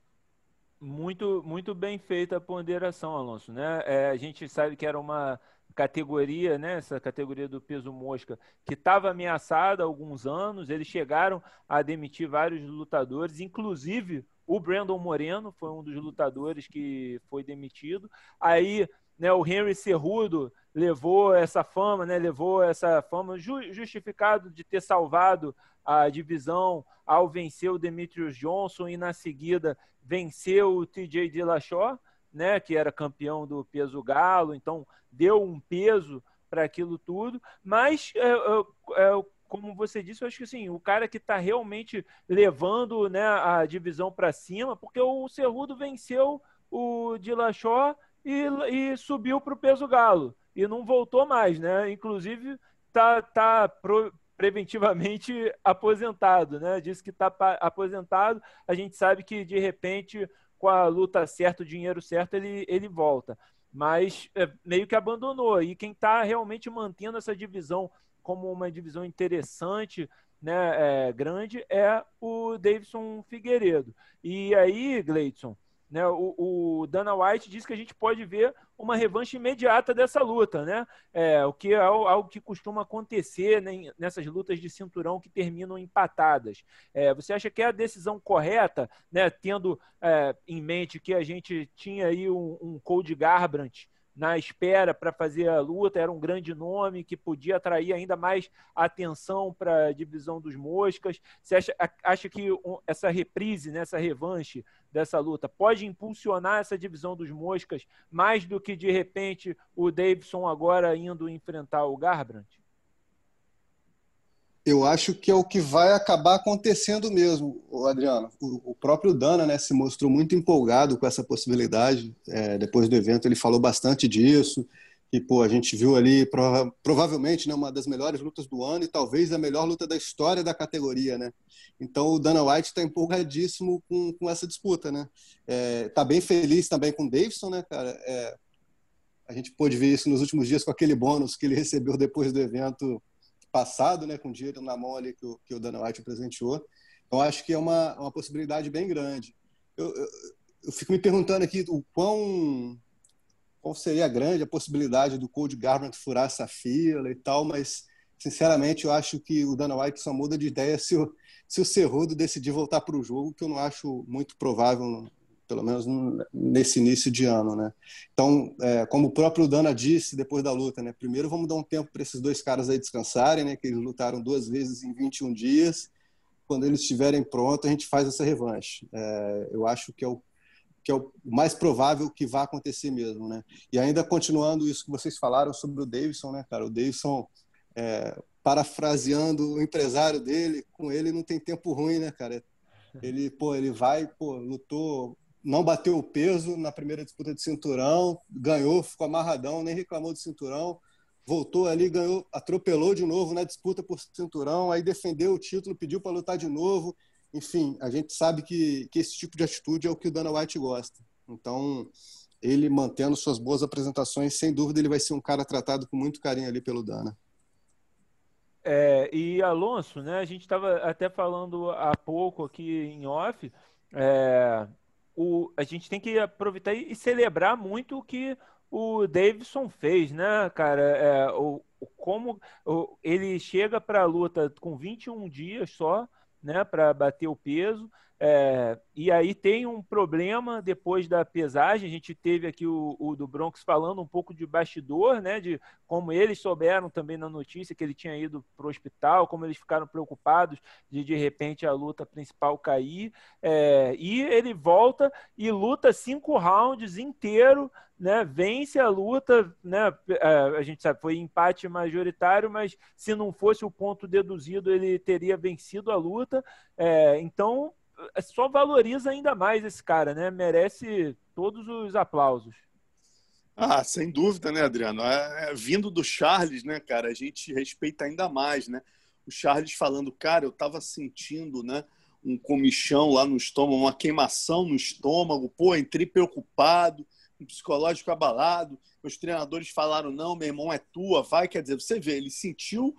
Muito, muito bem feita a ponderação, Alonso. Né? É, a gente sabe que era uma categoria, né, essa categoria do peso mosca, que estava ameaçada há alguns anos. Eles chegaram a demitir vários lutadores, inclusive o Brandon Moreno foi um dos lutadores que foi demitido. Aí né, o Henry Cerrudo levou essa fama, né? Levou essa fama justificado de ter salvado a divisão ao vencer o Demetrius Johnson e na seguida venceu o TJ Dillashaw, né? Que era campeão do peso galo, então deu um peso para aquilo tudo, mas é, é, é como você disse, eu acho que assim, o cara que está realmente levando né, a divisão para cima, porque o Cerrudo venceu o Dillashaw e, e subiu para o peso galo e não voltou mais, né? Inclusive tá, tá pro, preventivamente *laughs* aposentado, né? Disse que está aposentado. A gente sabe que de repente com a luta certa, o dinheiro certo, ele, ele volta. Mas é, meio que abandonou. E quem está realmente mantendo essa divisão como uma divisão interessante, né, é, grande, é o Davidson Figueiredo. E aí, Gleidson, né, o, o, Dana White diz que a gente pode ver uma revanche imediata dessa luta, né? É, o que é algo que costuma acontecer né, nessas lutas de cinturão que terminam empatadas. É, você acha que é a decisão correta, né, tendo é, em mente que a gente tinha aí um, um Cody Garbrandt na espera para fazer a luta, era um grande nome que podia atrair ainda mais atenção para a divisão dos moscas. Você acha, acha que essa reprise, né, essa revanche dessa luta pode impulsionar essa divisão dos moscas mais do que de repente o Davidson agora indo enfrentar o Garbrandt? Eu acho que é o que vai acabar acontecendo mesmo, Adriano. O, próprio Dana né, se mostrou muito empolgado com essa possibilidade. É, depois do evento, ele falou bastante disso. E, pô, a gente viu ali, prova provavelmente, né, uma das melhores lutas do ano e talvez a melhor luta da história da categoria, né? Então, o Dana White está empolgadíssimo com, com essa disputa, né? É, tá bem feliz também com o Davidson, né, cara? É, a gente pôde ver isso nos últimos dias com aquele bônus que ele recebeu depois do evento passado, né, com dinheiro na mão ali que o, que o Dana White presenteou. Então, acho que é uma, uma possibilidade bem grande. Eu, eu, eu fico me perguntando aqui o quão qual seria grande a possibilidade do Cody Garbrandt furar essa fila e tal, mas sinceramente eu acho que o Dana White só muda de ideia se o, se o Cerrudo decidir voltar para o jogo, que eu não acho muito provável pelo menos nesse início de ano, né? Então, é, como o próprio Dana disse depois da luta, né? Primeiro vamos dar um tempo para esses dois caras aí descansarem, né? Que eles lutaram duas vezes em 21 dias. Quando eles estiverem prontos, a gente faz essa revanche. É, eu acho que é o que é o mais provável que vá acontecer mesmo, né? E ainda continuando isso que vocês falaram sobre o Davidson, né, cara? O Davidson, é, parafraseando o empresário dele, com ele não tem tempo ruim, né, cara? Ele, pô, ele vai, pô, lutou não bateu o peso na primeira disputa de cinturão, ganhou, ficou amarradão, nem reclamou do cinturão, voltou ali, ganhou, atropelou de novo na disputa por cinturão, aí defendeu o título, pediu para lutar de novo. Enfim, a gente sabe que, que esse tipo de atitude é o que o Dana White gosta. Então, ele mantendo suas boas apresentações, sem dúvida ele vai ser um cara tratado com muito carinho ali pelo Dana. É, e Alonso, né? A gente estava até falando há pouco aqui em off. É, o, a gente tem que aproveitar e, celebrar muito o que o Davidson fez, né, cara? É, o, o, como o, ele chega para a luta com 21 dias só, né, para bater o peso. É, e aí tem um problema depois da pesagem. A gente teve aqui o, o, do Bronx falando um pouco de bastidor, né? De como eles souberam também na notícia que ele tinha ido para o hospital, como eles ficaram preocupados de de repente a luta principal cair. É, e ele volta e luta cinco rounds inteiro, né? Vence a luta, né? É, a gente sabe foi empate majoritário, mas se não fosse o ponto deduzido ele teria vencido a luta. É, então só valoriza ainda mais esse cara, né? Merece todos os aplausos. Ah, sem dúvida, né, Adriano? É, é, vindo do Charles, né, cara, a gente respeita ainda mais, né? O Charles falando, cara, eu tava sentindo, né, um comichão lá no estômago, uma queimação no estômago, pô, entrei preocupado, um psicológico abalado. Os treinadores falaram, não, meu irmão, é tua, vai. Quer dizer, você vê, ele sentiu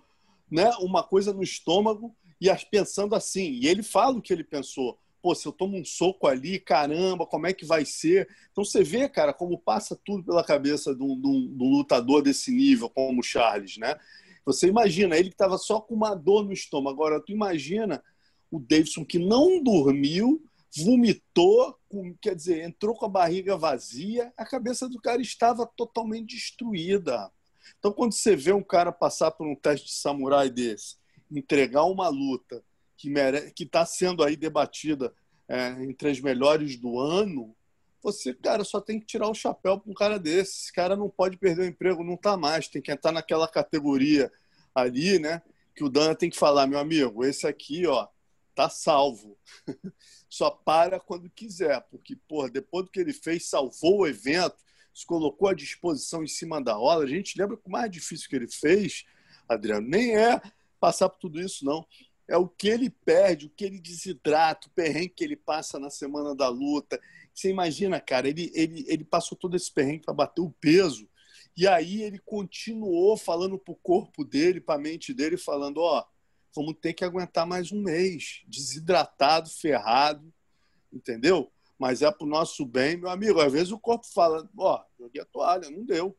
né, uma coisa no estômago e pensando assim. E ele fala o que ele pensou. Pô, se eu tomo um soco ali, caramba, como é que vai ser? Então você vê, cara, como passa tudo pela cabeça de um, de um, de um lutador desse nível, como o Charles, né? Você imagina, ele que estava só com uma dor no estômago. Agora, tu imagina o Davidson que não dormiu, vomitou, com, quer dizer, entrou com a barriga vazia, a cabeça do cara estava totalmente destruída. Então, quando você vê um cara passar por um teste de samurai desse, entregar uma luta que mere... que está sendo aí debatida é, entre as melhores do ano, você, cara, só tem que tirar o chapéu para um cara desse. Esse cara não pode perder o emprego, não está mais, tem que entrar naquela categoria ali, né? Que o Dana tem que falar, meu amigo, esse aqui, ó, tá salvo. *laughs* Só para quando quiser, porque, porra, depois do que ele fez, salvou o evento, se colocou à disposição em cima da hora. A gente lembra que o mais difícil que ele fez, Adriano, nem é passar por tudo isso, não. É o que ele perde, o que ele desidrata, o perrengue que ele passa na semana da luta. Você imagina, cara, ele, ele, ele passou todo esse perrengue para bater o peso. E aí ele continuou falando para o corpo dele, para a mente dele, falando: ó, vamos ter que aguentar mais um mês, desidratado, ferrado, entendeu? Mas é para o nosso bem, meu amigo. Às vezes o corpo fala: ó, joguei a toalha, não deu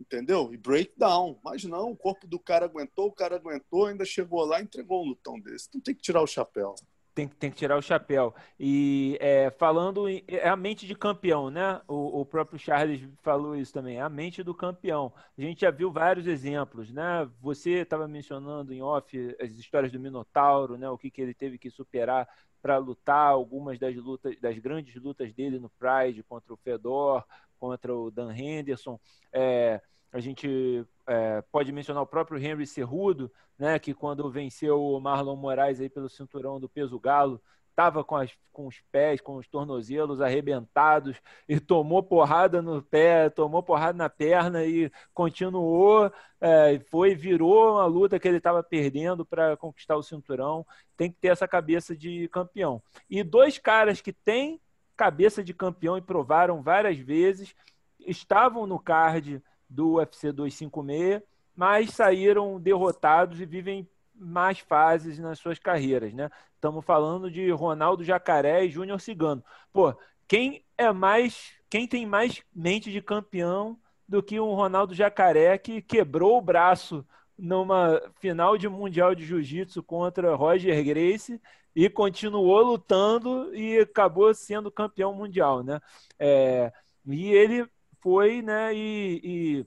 entendeu? E breakdown. Mas não, o corpo do cara aguentou, o cara aguentou, ainda chegou lá e entregou um lutão desse. Então tem que tirar o chapéu. Tem, tem que tirar o chapéu. E é, falando, em, é a mente de campeão, né? O, o, próprio Charles falou isso também, é a mente do campeão. A gente já viu vários exemplos, né? Você estava mencionando em off as histórias do Minotauro, né? O que, que ele teve que superar para lutar, algumas das lutas, das grandes lutas dele no Pride contra o Fedor, contra o Dan Henderson. É, a gente é, pode mencionar o próprio Henry Cerrudo, né, que quando venceu o Marlon Moraes aí pelo cinturão do peso galo, estava com, com os pés, com os tornozelos arrebentados e tomou porrada no pé, tomou porrada na perna e continuou, é, foi, virou uma luta que ele estava perdendo para conquistar o cinturão. Tem que ter essa cabeça de campeão. E dois caras que têm cabeça de campeão e provaram várias vezes, estavam no card do UFC 256, mas saíram derrotados e vivem mais fases nas suas carreiras, né? Estamos falando de Ronaldo Jacaré e Júnior Cigano. Pô, quem é mais, quem tem mais mente de campeão do que um Ronaldo Jacaré que quebrou o braço numa final de mundial de jiu-jitsu contra Roger Grace e continuou lutando e acabou sendo campeão mundial, né? É, e ele foi, né? E, e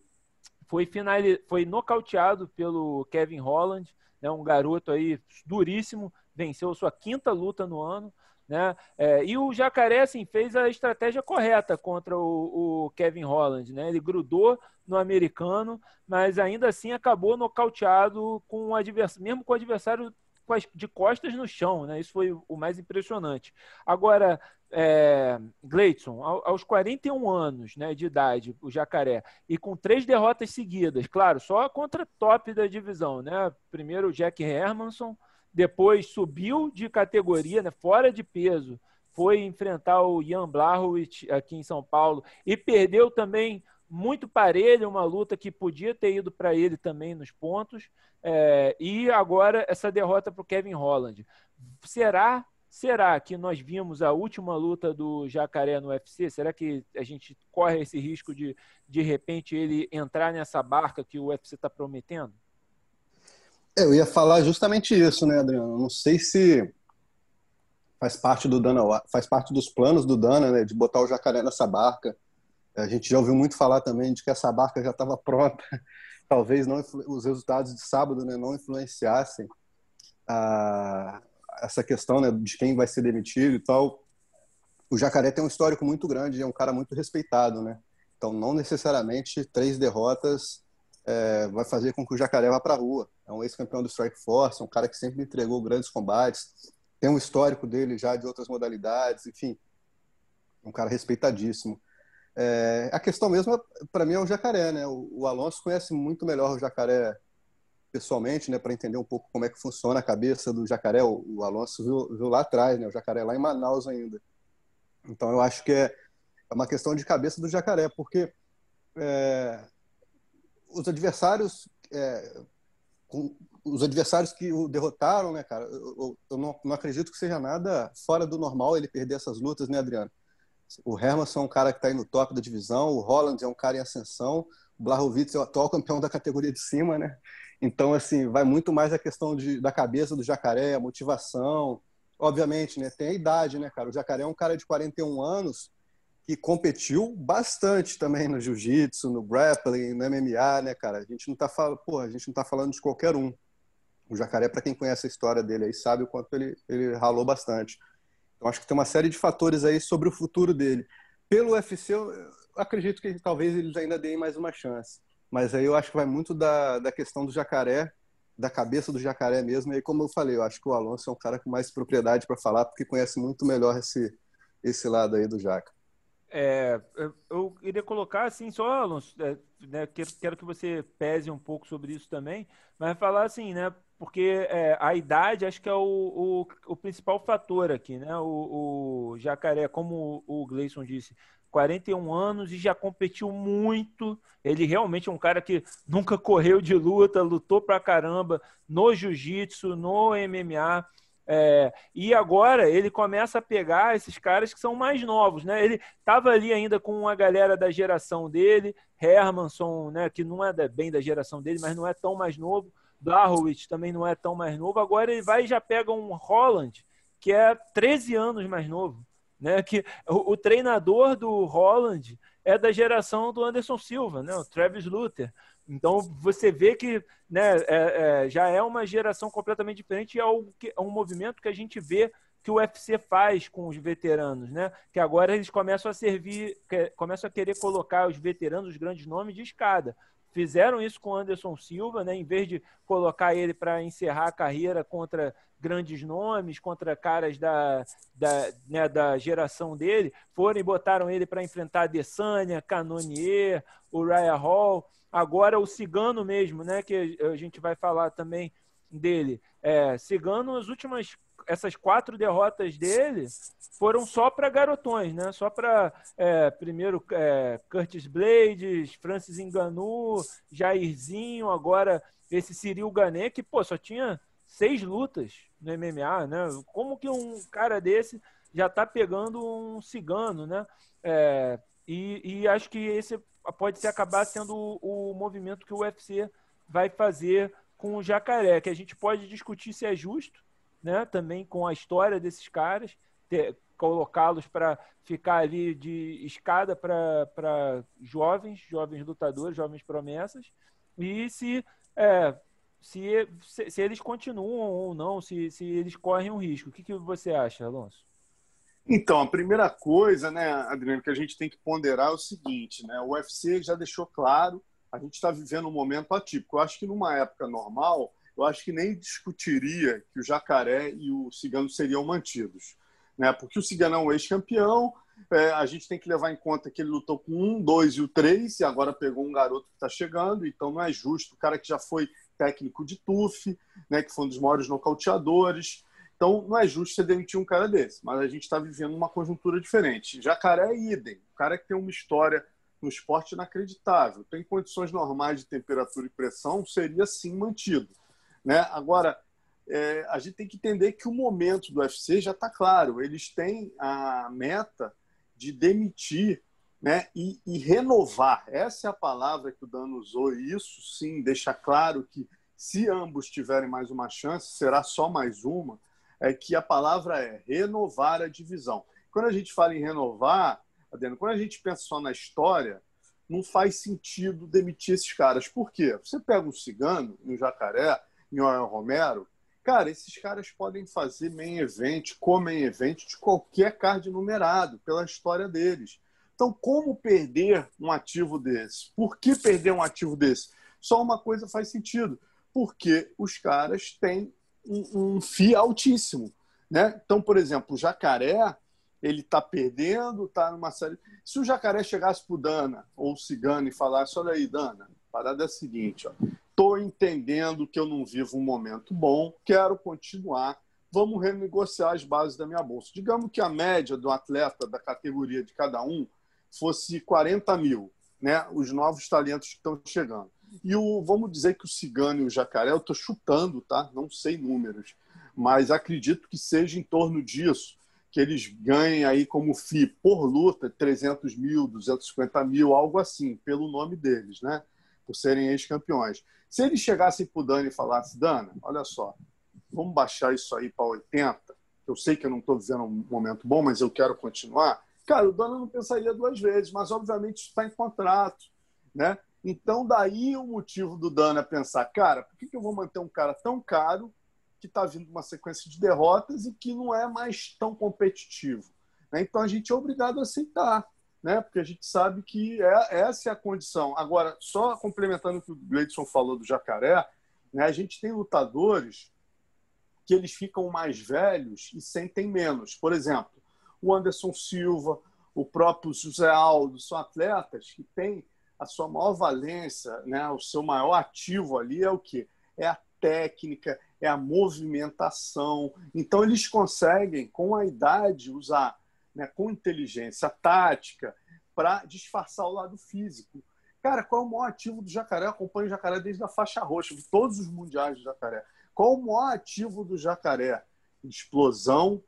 foi final, foi nocauteado pelo Kevin Holland, né? Um garoto aí duríssimo, venceu sua quinta luta no ano. Né? É, e o Jacaré assim, fez a estratégia correta contra o, o, Kevin Holland. Né? Ele grudou no americano, mas ainda assim acabou nocauteado com o adversário, mesmo com o adversário de costas no chão, né? Isso foi o mais impressionante. Agora, é, aos 41 anos né, de idade, o Jacaré, e com três derrotas seguidas, claro, só contra top da divisão, né? Primeiro o Jack Hermanson, depois subiu de categoria, né, fora de peso, foi enfrentar o Ian Blachowicz aqui em São Paulo e perdeu também muito parelho, uma luta que podia ter ido para ele também nos pontos. É, e agora essa derrota para o Kevin Holland. Será Será que nós vimos a última luta do Jacaré no UFC? Será que a gente corre esse risco de, de repente, ele entrar nessa barca que o UFC está prometendo? É, eu ia falar justamente isso, né, Adriano? Não sei se faz parte do Dana, faz parte dos planos do Dana, né, de botar o Jacaré nessa barca. A gente já ouviu muito falar também de que essa barca já estava pronta. *laughs* Talvez não os resultados de sábado né, não influenciassem a, essa questão né, de quem vai ser demitido e tal. O Jacaré tem um histórico muito grande, é um cara muito respeitado, né? Então, não necessariamente três derrotas é, vai fazer com que o Jacaré vá para a rua. É um ex-campeão do Strike Force, um cara que sempre entregou grandes combates, tem um histórico dele já de outras modalidades, enfim, um cara respeitadíssimo. É, a questão mesmo, para mim, é o jacaré, né? O, o, Alonso conhece muito melhor o jacaré pessoalmente, né? Para entender um pouco como é que funciona a cabeça do jacaré. O, o Alonso viu, viu, lá atrás, né? O jacaré lá em Manaus ainda. Então, eu acho que é, é uma questão de cabeça do jacaré, porque é, os adversários, é, com, os adversários que o derrotaram, né, cara? Eu, eu não, não acredito que seja nada fora do normal ele perder essas lutas, né, Adriano? O Hermanson é um cara que está aí no top da divisão, o Holland é um cara em ascensão, o Blachowicz é o atual campeão da categoria de cima, né? Então, assim, vai muito mais a questão de, da cabeça do jacaré, a motivação. Obviamente, né? Tem a idade, né, cara? O jacaré é um cara de 41 anos que competiu bastante também no jiu-jitsu, no grappling, no MMA, né, cara? A gente não tá falando, pô, a gente não tá falando de qualquer um. O Jacaré, para quem conhece a história dele aí, sabe o quanto ele, ele ralou bastante. Então acho que tem uma série de fatores aí sobre o futuro dele. Pelo UFC, eu acredito que talvez eles ainda deem mais uma chance. Mas aí eu acho que vai muito da, da questão do Jacaré, da cabeça do Jacaré mesmo. E aí, como eu falei, eu acho que o Alonso é um cara com mais propriedade para falar, porque conhece muito melhor esse, esse lado aí do Jaca. É, eu iria colocar assim, só, Alonso, é, né, quero, quero, que você pese um pouco sobre isso também, mas falar assim, né? Porque é, a idade acho que é o, o, o, principal fator aqui, né? O, o Jacaré, como o Gleison disse, 41 anos e já competiu muito. Ele realmente é um cara que nunca correu de luta, lutou pra caramba no jiu-jitsu, no MMA. É, e agora ele começa a pegar esses caras que são mais novos, né? Ele estava ali ainda com a galera da geração dele, Hermanson, né? Que não é bem da geração dele, mas não é tão mais novo. Blachowicz também não é tão mais novo. Agora ele vai e já pega um Holland, que é 13 anos mais novo, né? Que o, o treinador do Holland é da geração do Anderson Silva, né? O Travis Luther. Então você vê que né, é, é, já é uma geração completamente diferente e é, o, é um movimento que a gente vê que o UFC faz com os veteranos, né? Que agora eles começam a servir, começam a querer colocar os veteranos, os grandes nomes de escada. Fizeram isso com Anderson Silva, né? Em vez de colocar ele para encerrar a carreira contra grandes nomes, contra caras da, da, né, da geração dele, foram e botaram ele para enfrentar Adesanya, Canonier, o Raya Hall. Agora o Cigano mesmo, né? Que a gente vai falar também dele. É, Cigano, as últimas essas quatro derrotas dele foram só para garotões, né? Só para é, primeiro é, Curtis Blades, Francis Enganu, Jairzinho, agora esse Cyril Gané, que pô, só tinha seis lutas no MMA, né? Como que um cara desse já está pegando um cigano, né? É, e, e, acho que esse pode ser acabar sendo o, o movimento que o UFC vai fazer com o Jacaré, que a gente pode discutir se é justo, né? Também com a história desses caras, colocá-los para ficar ali de escada para jovens, jovens lutadores, jovens promessas, e se, é, se, se, eles continuam ou não, se, se eles correm um risco. O que, que você acha, Alonso? Então, a primeira coisa, né, Adriano, que a gente tem que ponderar é o seguinte, né? O UFC já deixou claro, a gente está vivendo um momento atípico. Eu acho que numa época normal, eu acho que nem discutiria que o Jacaré e o Cigano seriam mantidos. Né? Porque o Cigano é um ex-campeão, é, a gente tem que levar em conta que ele lutou com um, dois e o três, e agora pegou um garoto que está chegando, então não é justo. O cara que já foi técnico de TUF, né, que foi um dos maiores nocauteadores. Então não é justo você demitir um cara desse, mas a gente está vivendo uma conjuntura diferente. Jacaré é idem, o cara que tem uma história no esporte inacreditável, tem condições normais de temperatura e pressão, seria sim mantido. Né? Agora, é, a gente tem que entender que o momento do UFC já está claro. Eles têm a meta de demitir né, e, e, renovar. Essa é a palavra que o Dan usou, e isso sim deixa claro que se ambos tiverem mais uma chance, será só mais uma, é que a palavra é renovar a divisão. Quando a gente fala em renovar, Adeno, quando a gente pensa só na história, não faz sentido demitir esses caras. Por quê? Você pega um cigano, um jacaré, Noel Romero, cara, esses caras podem fazer main event, co-main event de qualquer card numerado, pela história deles. Então, como perder um ativo desse? Por que perder um ativo desse? Só uma coisa faz sentido, porque os caras têm um, um altíssimo. Né? Então, por exemplo, o Jacaré, ele está perdendo, está numa série. Se o Jacaré chegasse para o Dana ou o Cigano e falasse: Olha aí, Dana, a parada é a seguinte, ó, estou entendendo que eu não vivo um momento bom, quero continuar, vamos renegociar as bases da minha bolsa. Digamos que a média do atleta da categoria de cada um fosse 40 mil, né? os novos talentos que estão chegando. E o, vamos dizer que o Cigano e o Jacaré, eu estou chutando, tá? não sei números, mas acredito que seja em torno disso, que eles ganhem aí como FI por luta 300 mil, 250 mil, algo assim, pelo nome deles, né? Por serem ex-campeões. Se eles chegassem para o Dani e falassem, Dana, olha só, vamos baixar isso aí para 80, eu sei que eu não estou vivendo um momento bom, mas eu quero continuar, Cara, o dono não pensaria duas vezes, mas obviamente está em contrato, né? Então, daí o motivo do Dana pensar, cara, por que, que eu vou manter um cara tão caro que está vindo uma sequência de derrotas e que não é mais tão competitivo? Né? Então, a gente é obrigado a aceitar, né? porque a gente sabe que é, essa é a condição. Agora, só complementando o que o Gleidson falou do jacaré, né? a gente tem lutadores que eles ficam mais velhos e sentem menos. Por exemplo, o Anderson Silva, o próprio José Aldo, são atletas que têm a sua maior valência, né? o seu maior ativo ali é o quê? É a técnica, é a movimentação. Então, eles conseguem, com a idade, usar né, com inteligência tática para disfarçar o lado físico. Cara, qual é o maior ativo do jacaré? Eu acompanho o jacaré desde a faixa roxa, de todos os mundiais do jacaré. Qual o maior ativo do jacaré? Explosão,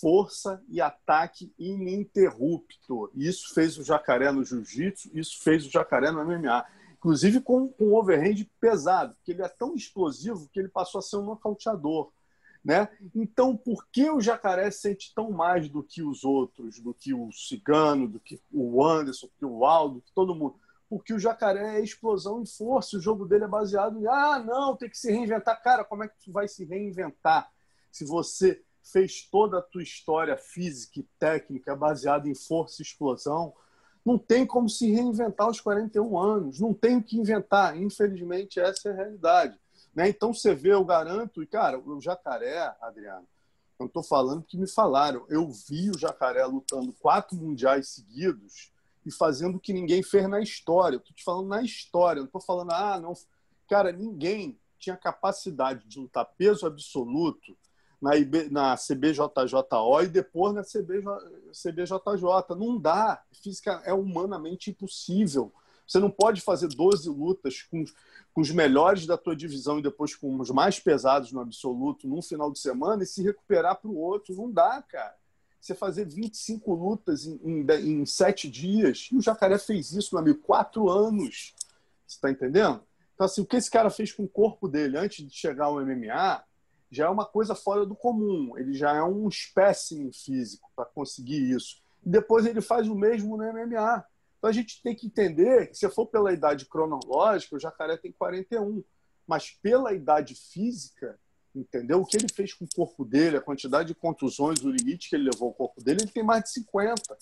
força e ataque ininterrupto. Isso fez o jacaré no jiu-jitsu, isso fez o jacaré no MMA. Inclusive com um overhand pesado, porque ele é tão explosivo que ele passou a ser um nocauteador. Né? Então, por que o jacaré sente tão mais do que os outros, do que o cigano, do que o Anderson, do que o Aldo, que todo mundo? Porque o jacaré é explosão e força, o jogo dele é baseado em ah, não, tem que se reinventar. Cara, como é que tu vai se reinventar se você fez toda a tua história física e técnica baseada em força e explosão? Não tem como se reinventar aos 41 anos, não tem o que inventar. Infelizmente, essa é a realidade. Né? Então você vê, eu garanto, e cara, o jacaré, Adriano, não estou falando que me falaram. Eu vi o jacaré lutando quatro mundiais seguidos e fazendo o que ninguém fez na história. Estou te falando na história, não estou falando, ah, não. Cara, ninguém tinha capacidade de lutar peso absoluto na, IB, na CBJJO e depois na CBJ, CBJJ. Não dá. Física é humanamente impossível. Você não pode fazer 12 lutas com, com os melhores da tua divisão e depois com os mais pesados no absoluto num final de semana e se recuperar para o outro. Não dá, cara. Você fazer 25 lutas em, em, em sete dias. E o Jacaré fez isso, meu amigo, quatro anos. Você está entendendo? Então, assim, o que esse cara fez com o corpo dele antes de chegar ao MMA já é uma coisa fora do comum. Ele já é um espécime físico para conseguir isso. E depois ele faz o mesmo no MMA. Então a gente tem que entender que, se for pela idade cronológica, o jacaré tem 41. Mas pela idade física, entendeu? O que ele fez com o corpo dele, a quantidade de contusões, o limite que ele levou ao corpo dele, ele tem mais de 50,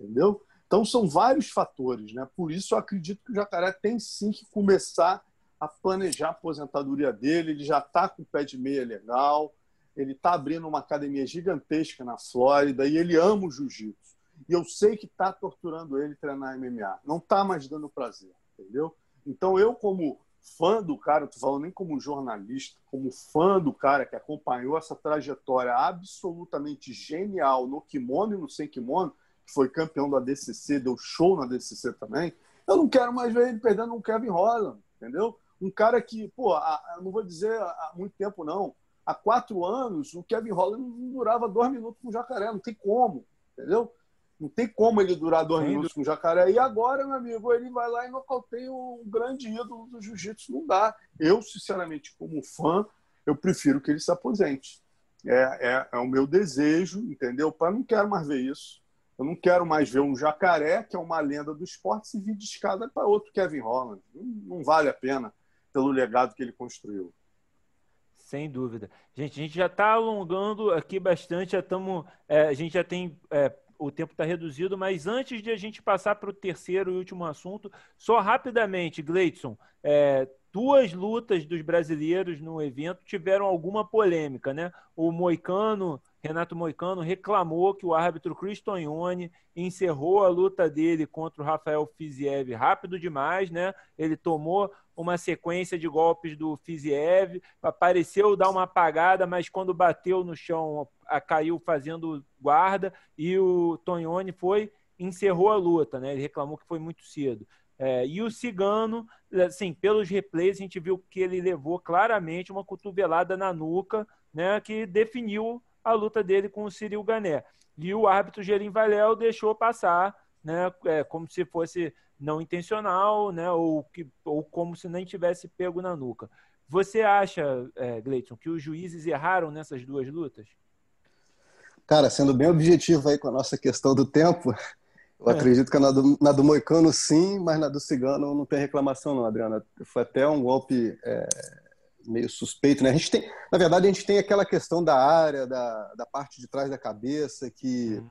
entendeu? Então são vários fatores, né? Por isso eu acredito que o jacaré tem sim que começar a planejar a aposentadoria dele. Ele já está com o pé de meia legal, ele está abrindo uma academia gigantesca na Flórida e ele ama o jiu-jitsu. E eu sei que está torturando ele treinar MMA. Não está mais dando prazer, entendeu? Então eu, como fã do cara, não estou falando nem como jornalista, como fã do cara que acompanhou essa trajetória absolutamente genial no kimono e no sem kimono, que foi campeão do ADCC, deu show no ADCC também, eu não quero mais ver ele perdendo um Kevin Holland, entendeu? Um cara que, pô, eu não vou dizer há muito tempo não, há quatro anos o Kevin Holland durava dois minutos com o jacaré, não tem como, entendeu? Não tem como ele durar dois Sim. minutos com o jacaré. E agora, meu amigo, ele vai lá e nocauteia o grande ídolo do jiu-jitsu. Não dá. Eu, sinceramente, como fã, eu prefiro que ele se aposente. É, é, é o meu desejo, entendeu? Para não quero mais ver isso. Eu não quero mais ver um jacaré, que é uma lenda do esporte, se vir de escada para outro Kevin Holland. Não, não vale a pena pelo legado que ele construiu. Sem dúvida. Gente, a gente já está alongando aqui bastante, já estamos. É, a gente já tem é, o tempo está reduzido, mas antes de a gente passar para o terceiro e último assunto, só rapidamente, Gleidson, é, duas lutas dos brasileiros no evento tiveram alguma polêmica, né? O Moicano Renato Moicano reclamou que o árbitro Chris Tognoni encerrou a luta dele contra o Rafael Fiziev rápido demais, né? Ele tomou uma sequência de golpes do Fiziev, pareceu dar uma apagada, mas quando bateu no chão, caiu fazendo guarda e o Tognoni foi encerrou a luta, né? Ele reclamou que foi muito cedo. É, e o Cigano, assim, pelos replays, a gente viu que ele levou claramente uma cotovelada na nuca, né? Que definiu a luta dele com o Cyril Gané. E o árbitro Gerim Valéu deixou passar, né, é, como se fosse não intencional, né, ou, que, ou como se nem tivesse pego na nuca. Você acha, é, Gleison, que os juízes erraram nessas duas lutas? Cara, sendo bem objetivo aí com a nossa questão do tempo, *laughs* eu é. acredito que na do, na do Moicano sim, mas na do Cigano não tem reclamação não, Adriana. Foi até um golpe é, meio suspeito, né? A gente tem, na verdade, a gente tem aquela questão da área, da, da parte de trás da cabeça que, uhum.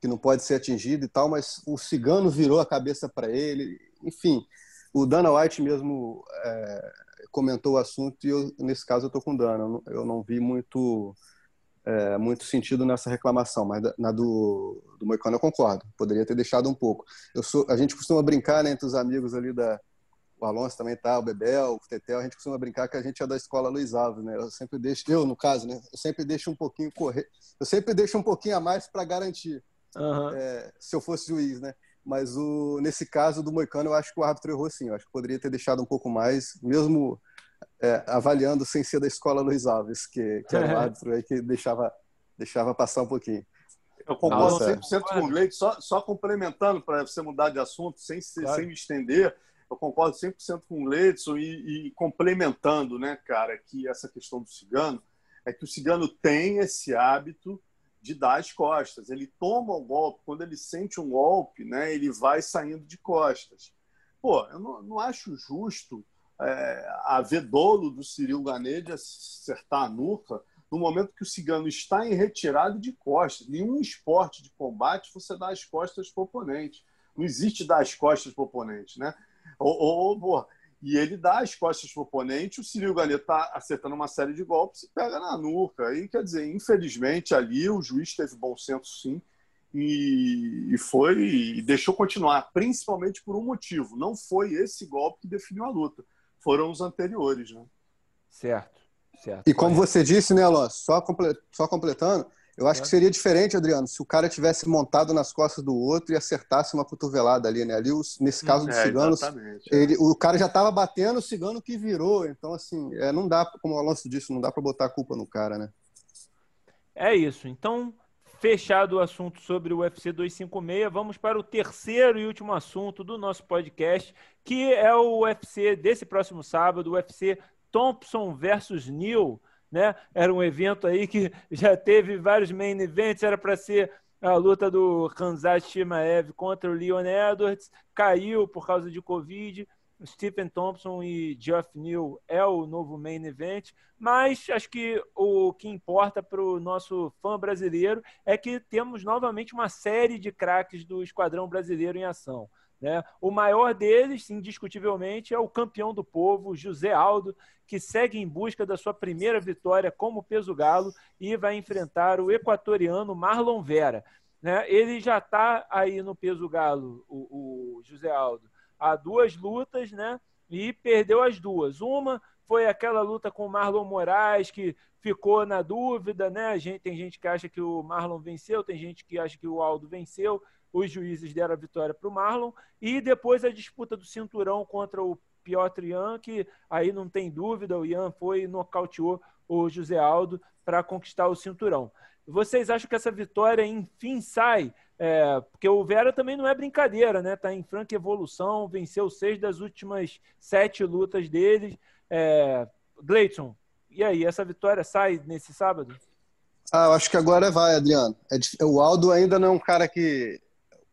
que não pode ser atingida e tal, mas o Cigano virou a cabeça para ele. Enfim, o Dana White mesmo é, comentou o assunto e eu, nesse caso eu estou com o Dana. Eu não, eu não vi muito é, muito sentido nessa reclamação, mas na do, do Moicano eu concordo. Poderia ter deixado um pouco. Eu sou, a gente costuma brincar né, entre os amigos ali da. O Alonso também tá, o Bebel, o Tetel, a gente costuma brincar que a gente é da escola Luiz Alves, né? Eu sempre deixo, eu no caso, né? Eu sempre deixo um pouquinho correr, eu sempre deixo um pouquinho a mais para garantir. Uhum. É, se eu fosse juiz, né? Mas o, nesse caso do Moicano, eu acho que o árbitro errou sim. Eu acho que poderia ter deixado um pouco mais, mesmo é, avaliando sem ser da escola Luiz Alves, que, que era o *laughs* árbitro aí que deixava, deixava passar um pouquinho. Eu concordo Nossa. 100% com o Gleito, só, só complementando para você mudar de assunto, sem, claro. sem me estender, eu concordo 100% com o Gleidson e, e, complementando, né, cara, que essa questão do cigano, é que o cigano tem esse hábito de dar as costas. Ele toma o golpe, quando ele sente um golpe, né, ele vai saindo de costas. Pô, eu não, não acho justo é, haver dolo do Ciril Ganê de acertar a nuca no momento que o cigano está em retirada de costas. Nenhum esporte de combate você dá as costas para o oponente. Não existe dar as costas para o oponente, né? Ou, ou, e ele dá as costas para o oponente, o Ciril Ganê está acertando uma série de golpes e pega na nuca. E quer dizer, infelizmente ali o juiz teve bom senso sim e, e foi e deixou continuar, principalmente por um motivo. Não foi esse golpe que definiu a luta foram os anteriores, né? Certo, certo. E como você disse, né, Alonso, só, comple só completando, eu acho é. que seria diferente, Adriano, se o cara tivesse montado nas costas do outro e acertasse uma cotovelada ali, né? Ali, nesse caso dos é, ciganos, é. ele, o cara já estava batendo, o cigano que virou. Então, assim, é, não dá, como o Alonso disse, não dá para botar a culpa no cara, né? É isso. Então, Fechado o assunto sobre o UFC 256, vamos para o terceiro e último assunto do nosso podcast, que é o UFC desse próximo sábado, o UFC Thompson versus Neal, né? Era um evento aí que já teve vários main events, era para ser a luta do Kansas Shimaev contra o Leon Edwards, caiu por causa de Covid. Stephen Thompson e Jeff Neal é o novo main event, mas acho que o que importa para o nosso fã brasileiro é que temos novamente uma série de craques do Esquadrão Brasileiro em ação. Né? O maior deles, indiscutivelmente, é o campeão do povo, José Aldo, que segue em busca da sua primeira vitória como peso galo e vai enfrentar o equatoriano Marlon Vera. Né? Ele já está aí no peso galo, o, o José Aldo a duas lutas, né? E perdeu as duas. Uma foi aquela luta com o Marlon Moraes, que ficou na dúvida, né? Gente, tem gente que acha que o Marlon venceu, tem gente que acha que o Aldo venceu. Os juízes deram a vitória para o Marlon. E depois a disputa do cinturão contra o Piotr Ian, que aí não tem dúvida, o Ian foi e nocauteou o José Aldo para conquistar o cinturão. Vocês acham que essa vitória, enfim, sai? É, porque o Vera também não é brincadeira, né? Tá em franca evolução, venceu seis das últimas sete lutas dele. É, Gleidson, e aí, essa vitória sai nesse sábado? Ah, eu acho que agora vai, Adriano. É, o Aldo ainda não é um cara que.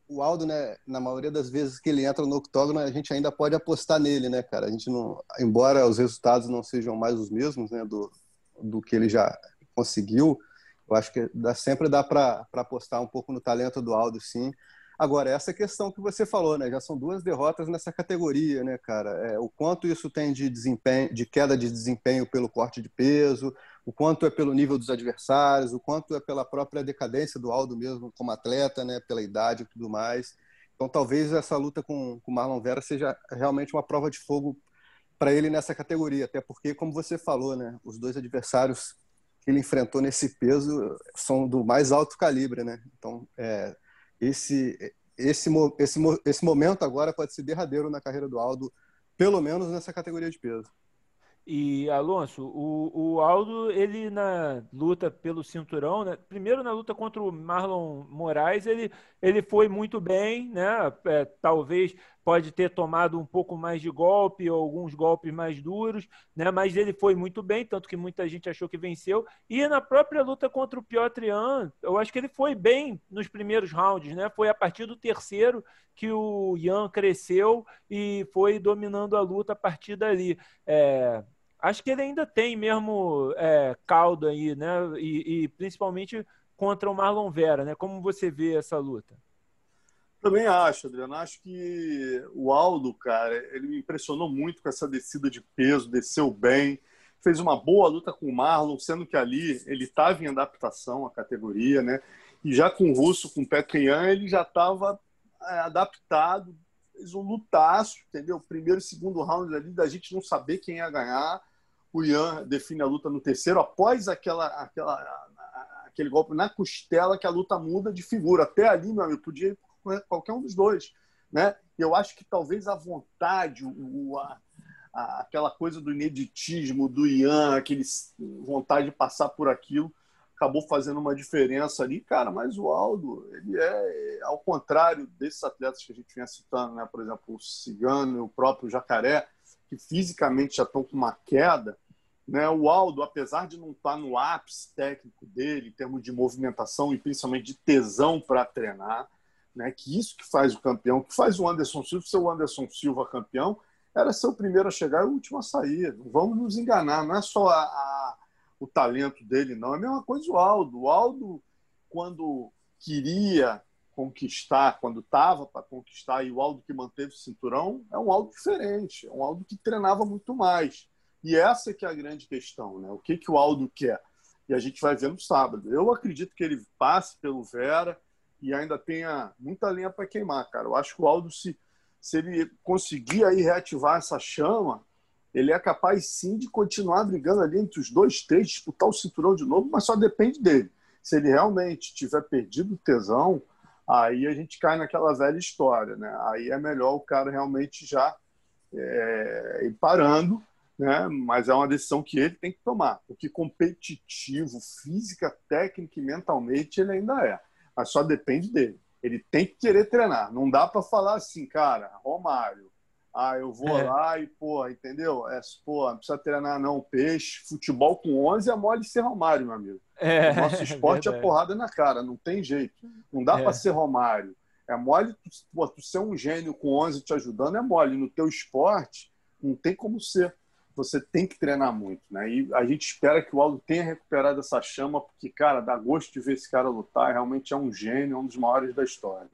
O Aldo, né, na maioria das vezes que ele entra no octógono, a gente ainda pode apostar nele, né, cara? A gente não. Embora os resultados não sejam mais os mesmos, né, do, do que ele já conseguiu, eu acho que dá, sempre dá para apostar um pouco no talento do Aldo, sim. Agora, essa questão que você falou, né? Já são duas derrotas nessa categoria, né, cara? É, o quanto isso tem de desempenho, de queda de desempenho pelo corte de peso, o quanto é pelo nível dos adversários, o quanto é pela própria decadência do Aldo mesmo como atleta, né? Pela idade e tudo mais. Então, talvez essa luta com o Marlon Vera seja realmente uma prova de fogo para ele nessa categoria, até porque, como você falou, né? Os dois adversários que ele enfrentou nesse peso são do mais alto calibre, né? Então, é, esse, esse, esse, esse momento agora pode ser derradeiro na carreira do Aldo, pelo menos nessa categoria de peso. E Alonso, o, o Aldo, ele na luta pelo cinturão, né? primeiro na luta contra o Marlon Moraes, ele, ele foi muito bem, né? É, talvez pode ter tomado um pouco mais de golpe, ou alguns golpes mais duros, né? Mas ele foi muito bem, tanto que muita gente achou que venceu. E na própria luta contra o Piotr Jan, eu acho que ele foi bem nos primeiros rounds, né? Foi a partir do terceiro que o Jan cresceu e foi dominando a luta a partir dali. É, acho que ele ainda tem mesmo é, caldo aí, né? E, e, principalmente contra o Marlon Vera, né? Como você vê essa luta? Também acho, Adriano. Acho que o Aldo, cara, ele me impressionou muito com essa descida de peso, desceu bem, fez uma boa luta com o Marlon, sendo que ali ele estava em adaptação à categoria, né? E já com o Russo, com o Petrian, ele já estava é, adaptado, fez um lutaço, entendeu? Primeiro e segundo round ali da gente não saber quem ia ganhar. O Ian define a luta no terceiro, após aquela, aquela, aquele golpe na costela, que a luta muda de figura. Até ali, meu amigo, podia ir qualquer um dos dois. Né? Eu acho que talvez a vontade, o, a, a, aquela coisa do ineditismo do Ian, aquele vontade de passar por aquilo, acabou fazendo uma diferença ali, cara. Mas o Aldo, ele é, ao contrário desses atletas que a gente vinha citando, né? por exemplo, o Cigano o próprio Jacaré, que fisicamente já estão com uma queda, né? O Aldo, apesar de não estar no ápice técnico dele, em termos de movimentação e principalmente de tesão para treinar, né? que isso que faz o campeão, que faz o Anderson Silva ser o Anderson Silva campeão, era ser o primeiro a chegar e o último a sair. Não vamos nos enganar, não é só a, a, o talento dele, não. É a mesma coisa o Aldo. O Aldo, quando queria conquistar, quando estava para conquistar, e o Aldo que manteve o cinturão, é um Aldo diferente, é um Aldo que treinava muito mais. E essa que é a grande questão, né? O que, que o Aldo quer? E a gente vai ver no sábado. Eu acredito que ele passe pelo Vera, e ainda tenha muita lenha para queimar, cara. Eu acho que o Aldo, se, se ele conseguir aí reativar essa chama, ele é capaz sim de continuar brigando ali entre os dois, três, disputar o cinturão de novo, mas só depende dele. Se ele realmente tiver perdido o tesão, aí a gente cai naquela velha história, né? Aí é melhor o cara realmente já é, ir parando, né? Mas é uma decisão que ele tem que tomar, porque competitivo, física, técnica e mentalmente ele ainda é mas só depende dele. Ele tem que querer treinar. Não dá para falar assim, cara, Romário, ah, eu vou é. lá e, pô, entendeu? É, pô, não precisa treinar não, peixe, futebol com 11 é mole ser Romário, meu amigo. É, nosso esporte é, é porrada na cara, não tem jeito. Não dá é. para ser Romário. É mole, pô, tu ser um gênio com 11 te ajudando é mole. No teu esporte, não tem como ser você tem que treinar muito, né? E a gente espera que o Aldo tenha recuperado essa chama, porque, cara, dá gosto de ver esse cara lutar, realmente é um gênio, um dos maiores da história.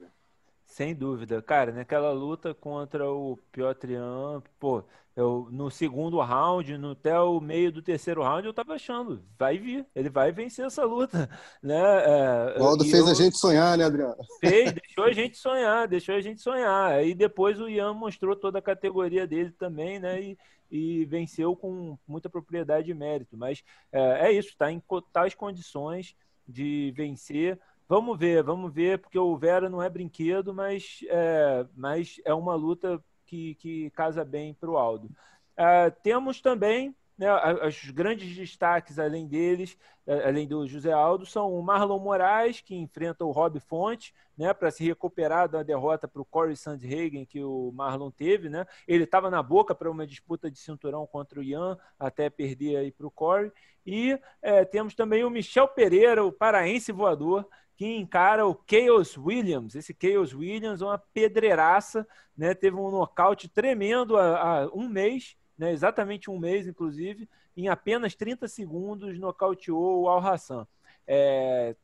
Sem dúvida. Cara, naquela luta contra o Piotr Jan, pô, eu, no segundo round, no, até o meio do terceiro round, eu tava achando, vai vir, ele vai vencer essa luta. *laughs* Né? É, o Aldo fez eu, a gente sonhar, né, Adriano? Fez, *laughs* deixou a gente sonhar, deixou a gente sonhar. Aí depois o Ian mostrou toda a categoria dele também, né? E, e venceu com muita propriedade e mérito. Mas é, é isso, está em tais condições de vencer. Vamos ver, vamos ver, porque o Vera não é brinquedo, mas é, mas é uma luta que, que casa bem para o Aldo. É, temos também né, os grandes destaques, além deles, além do José Aldo, são o Marlon Moraes, que enfrenta o Rob Fonte, né, para se recuperar da derrota para o Corey Sandhagen que o Marlon teve. Né? Ele estava na boca para uma disputa de cinturão contra o Ian, até perder para o Corey. E é, temos também o Michel Pereira, o paraense voador, que encara o Chaos Williams. Esse Chaos Williams é uma pedreiraça, né? teve um nocaute tremendo há, há um mês né, exatamente um mês, inclusive, em apenas 30 segundos nocauteou o Al Hassan. É,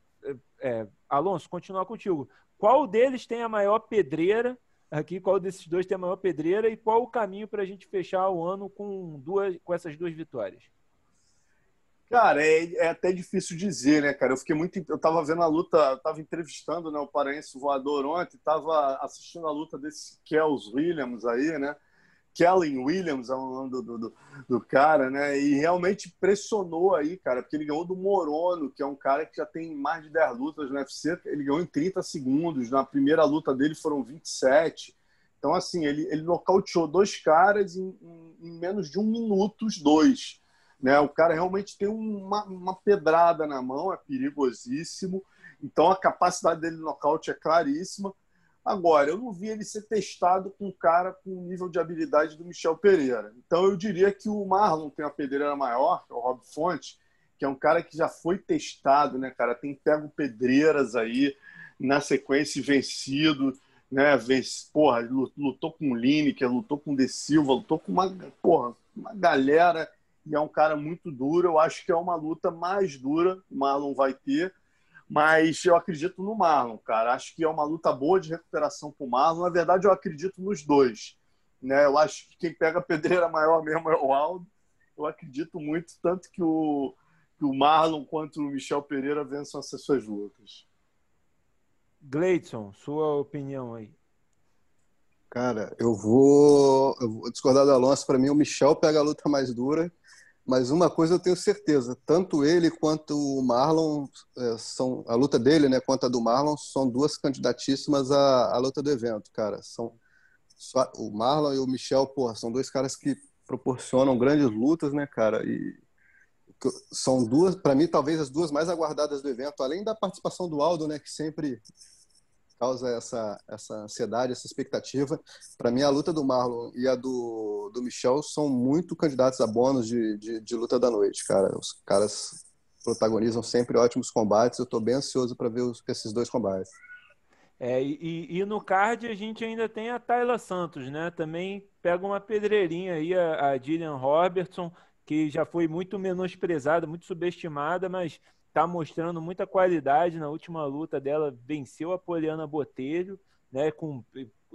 é, Alonso, continuar contigo. Qual deles tem a maior pedreira aqui? Qual desses dois tem a maior pedreira e qual o caminho para a gente fechar o ano com duas, com essas duas vitórias? Cara, é, é, até difícil dizer, né, cara? Eu fiquei muito. Eu tava vendo a luta, tava entrevistando né, o paraense voador ontem, tava assistindo a luta desse Kels Williams aí, né? Kellen Williams, é o nome do, do, do, cara, né? E realmente pressionou aí, cara, porque ele ganhou do Morono, que é um cara que já tem mais de 10 lutas no UFC. Ele ganhou em 30 segundos. Na primeira luta dele foram 27. Então, assim, ele, ele nocauteou dois caras em, em, em menos de um minuto, os dois. Né? O cara realmente tem uma, uma pedrada na mão, é perigosíssimo. Então, a capacidade dele de nocaute é claríssima. Agora, eu não vi ele ser testado com um cara com o nível de habilidade do Michel Pereira. Então, eu diria que o Marlon tem uma pedreira maior, que é o Rob Fonte, que é um cara que já foi testado, né, cara? Tem pego pedreiras aí na sequência vencido, né? Porra, lutou com o Lineker, lutou com o De Silva, lutou com uma, porra, uma galera e é um cara muito duro. Eu acho que é uma luta mais dura, o Marlon vai ter mas eu acredito no Marlon, cara. Acho que é uma luta boa de recuperação para o Marlon. Na verdade, eu acredito nos dois. Né? Eu acho que quem pega a pedreira maior mesmo é o Aldo. Eu acredito muito, tanto que o, que o Marlon quanto o Michel Pereira vençam essas suas lutas. Gleidson, sua opinião aí. Cara, eu vou, eu vou discordar do Alonso. Para mim, o Michel pega a luta mais dura mas uma coisa eu tenho certeza, tanto ele quanto o Marlon é, são a luta dele, né, quanto a do Marlon são duas candidatíssimas à, à luta do evento, cara. São só, o Marlon e o Michel, porra, são dois caras que proporcionam grandes lutas, né, cara? E são duas, para mim, talvez as duas mais aguardadas do evento, além da participação do Aldo, né, que sempre causa essa, essa ansiedade, essa expectativa. Para mim, a luta do Marlon e a do, do Michel são muito candidatos a bônus de, de, de luta da noite, cara. Os caras protagonizam sempre ótimos combates. Eu estou bem ansioso para ver os, esses dois combates. É, e, e, no card a gente ainda tem a Tayla Santos, né? Também pega uma pedreirinha aí, a, a Robertson, que já foi muito menosprezada, muito subestimada, mas está mostrando muita qualidade na última luta dela, venceu a Poliana Botelho, né, com,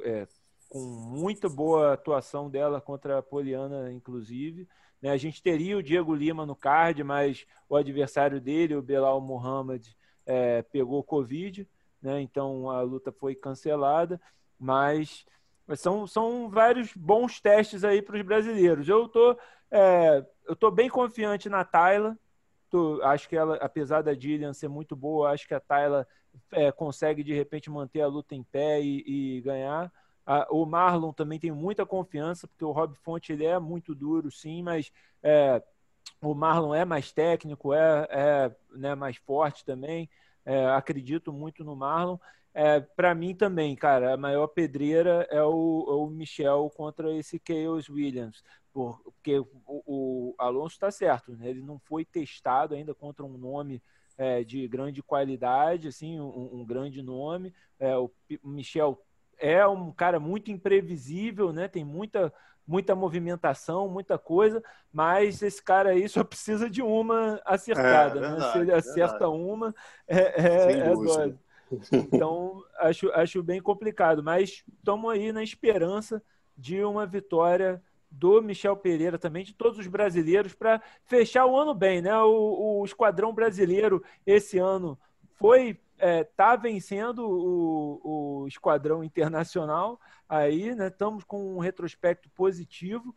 é, com muita boa atuação dela contra a Poliana, inclusive. Né, a gente teria o Diego Lima no card, mas o adversário dele, o Belal Muhammad, é, pegou Covid, né, então a luta foi cancelada, mas são, são vários bons testes aí para os brasileiros. Eu tô, é, eu tô bem confiante na Tayla, Acho que ela, apesar da Dillian ser muito boa, acho que a Tayla é, consegue de repente manter a luta em pé e, e ganhar. A, o Marlon também tem muita confiança, porque o Rob Fonte ele é muito duro, sim, mas é, o Marlon é mais técnico, é, é né, mais forte também. É, acredito muito no Marlon. É, para mim também, cara, a maior pedreira é o, é o Michel contra esse Chaos Williams. Porque o, o Alonso está certo, né? ele não foi testado ainda contra um nome é, de grande qualidade, assim, um, um grande nome. É, o Michel é um cara muito imprevisível, né? Tem muita, muita movimentação, muita coisa, mas esse cara aí só *laughs* precisa de uma acertada, é, né? verdade, Se ele acerta verdade. uma, é, é, é dose. Então, acho, acho bem complicado, mas estamos aí na esperança de uma vitória do Michel Pereira também, de todos os brasileiros, para fechar o ano bem, né? O, o esquadrão brasileiro esse ano foi é, tá vencendo o, o esquadrão internacional aí, né? Estamos com um retrospecto positivo.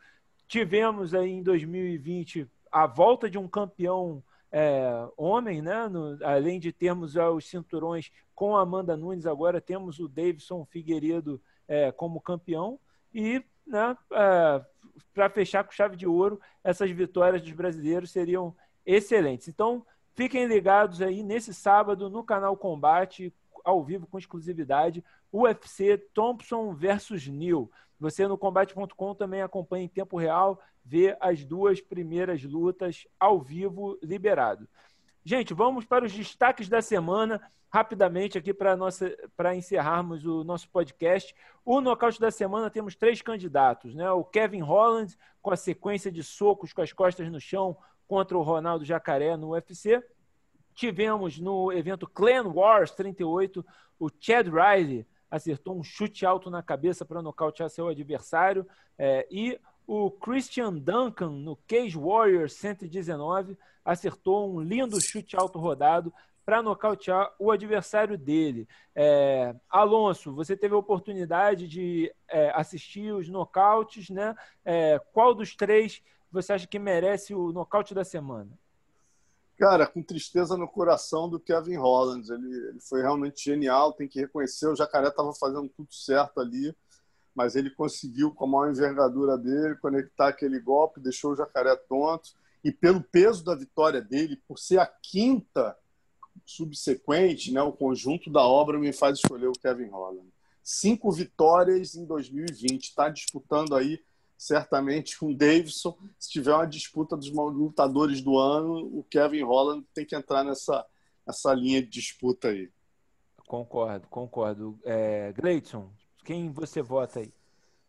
Tivemos aí em 2020 a volta de um campeão é, homem, né? No, além de termos os cinturões com Amanda Nunes, agora temos o Davidson Figueiredo é, como campeão e né, é, para fechar com chave de ouro, essas vitórias dos brasileiros seriam excelentes. Então, fiquem ligados aí nesse sábado no canal Combate, ao vivo com exclusividade, UFC Thompson versus Neil. Você no combate.com também acompanha em tempo real, vê as duas primeiras lutas ao vivo liberado. Gente, vamos para os destaques da semana rapidamente aqui para encerrarmos o nosso podcast. O nocaute da semana temos três candidatos, né? O Kevin Holland com a sequência de socos com as costas no chão contra o Ronaldo Jacaré no UFC. Tivemos no evento Clan Wars 38 o Chad Riley acertou um chute alto na cabeça para nocautear seu adversário é, e o Christian Duncan no Cage Warrior 119 acertou um lindo chute alto rodado para nocautear o adversário dele. É, Alonso, você teve a oportunidade de é, assistir os nocautes, né? É, qual dos três você acha que merece o nocaute da semana? Cara, com tristeza no coração do Kevin Holland. Ele, ele foi realmente genial, tem que reconhecer. O Jacaré estava fazendo tudo certo ali, mas ele conseguiu, com a maior envergadura dele, conectar aquele golpe, deixou o Jacaré tonto. E pelo peso da vitória dele, por ser a quinta subsequente, né, o conjunto da obra me faz escolher o Kevin Holland. cinco vitórias em 2020. Está disputando aí certamente com o Davidson. Se tiver uma disputa dos lutadores do ano, o Kevin Holland tem que entrar nessa, nessa linha de disputa aí. Concordo, concordo. É, Gleidson, quem você vota aí?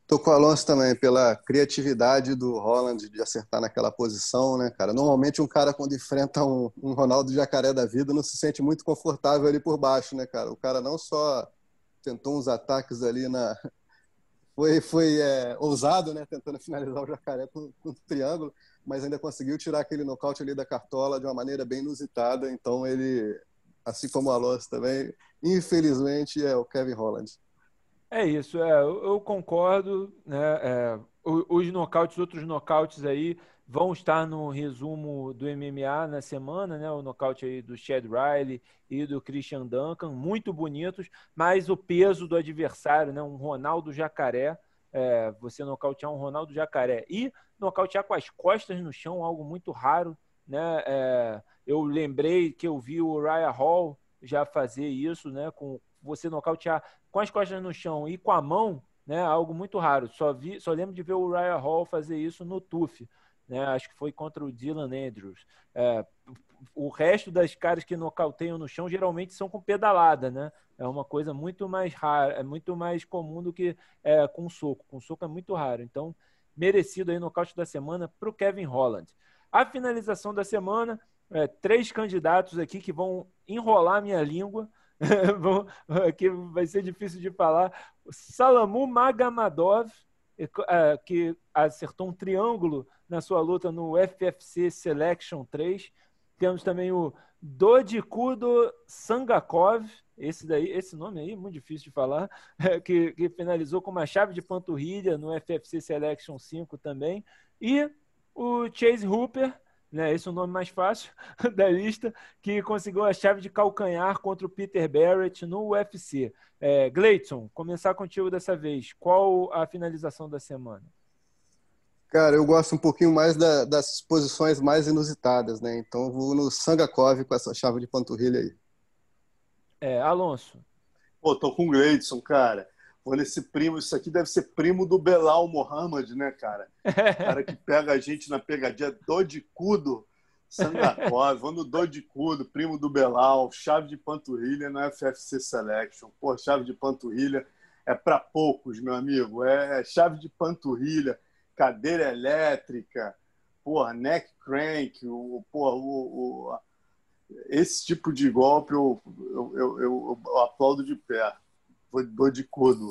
Tô com o Alonso também, pela criatividade do Holland de acertar naquela posição, né, cara? Normalmente um cara quando enfrenta um, um Ronaldo Jacaré da vida não se sente muito confortável ali por baixo, né, cara? O cara não só tentou uns ataques ali na, foi, foi é, ousado, né, tentando finalizar o Jacaré com, com um triângulo, mas ainda conseguiu tirar aquele nocaute ali da cartola de uma maneira bem inusitada. Então ele, assim como o Alonso também, infelizmente é o Kevin Holland. É isso, é, eu, concordo, né? É, os nocautes, outros nocautes aí vão estar no resumo do MMA na semana, né? O nocaute aí do Chad Riley e do Christian Duncan, muito bonitos, mas o peso do adversário, né? Um Ronaldo Jacaré, é, você nocautear um Ronaldo Jacaré e nocautear com as costas no chão, algo muito raro, né? É, eu lembrei que eu vi o Raya Hall já fazer isso, né? Com você nocautear com as costas no chão e com a mão, né? Algo muito raro. Só vi, só lembro de ver o Raya Hall fazer isso no TUF né? Acho que foi contra o Dylan Andrews. É, o resto das caras que nocauteiam no chão geralmente são com pedalada, né? É uma coisa muito mais rara, é muito mais comum do que é, com soco. Com soco é muito raro. Então, merecido aí nocaute da semana para o Kevin Holland. A finalização da semana, é, três candidatos aqui que vão enrolar minha língua. *laughs* que vai ser difícil de falar. Salamu Magamadov, é, que acertou um triângulo na sua luta no FFC Selection 3. Temos também o Dodikudo Sangakov, esse daí, esse nome aí, muito difícil de falar, *laughs* que, que finalizou com uma chave de panturrilha no FFC Selection 5 também. E o Chase Hooper, né, esse é o nome mais fácil *laughs* da lista, que conseguiu a chave de calcanhar contra o Peter Barrett no UFC. É, começar contigo dessa vez. Qual a finalização da semana? Cara, eu gosto um pouquinho mais da, das posições mais inusitadas, né? Então vou no Sangakov com essa chave de panturrilha aí. É, Alonso. Pô, tô com o Gleidson, cara. Vou nesse primo, isso aqui deve ser primo do Belal Mohamed, né, cara? *laughs* cara que pega a gente na pegadinha do de cudo. Sangakov, vou no do de cudo, primo do Belal, chave de panturrilha no FFC Selection. Pô, chave de panturrilha é para poucos, meu amigo. É chave de panturrilha cadeira elétrica, porra, neck crank, o, porra, o, o, esse tipo de golpe eu, eu, eu, eu aplaudo de pé, dou de codo.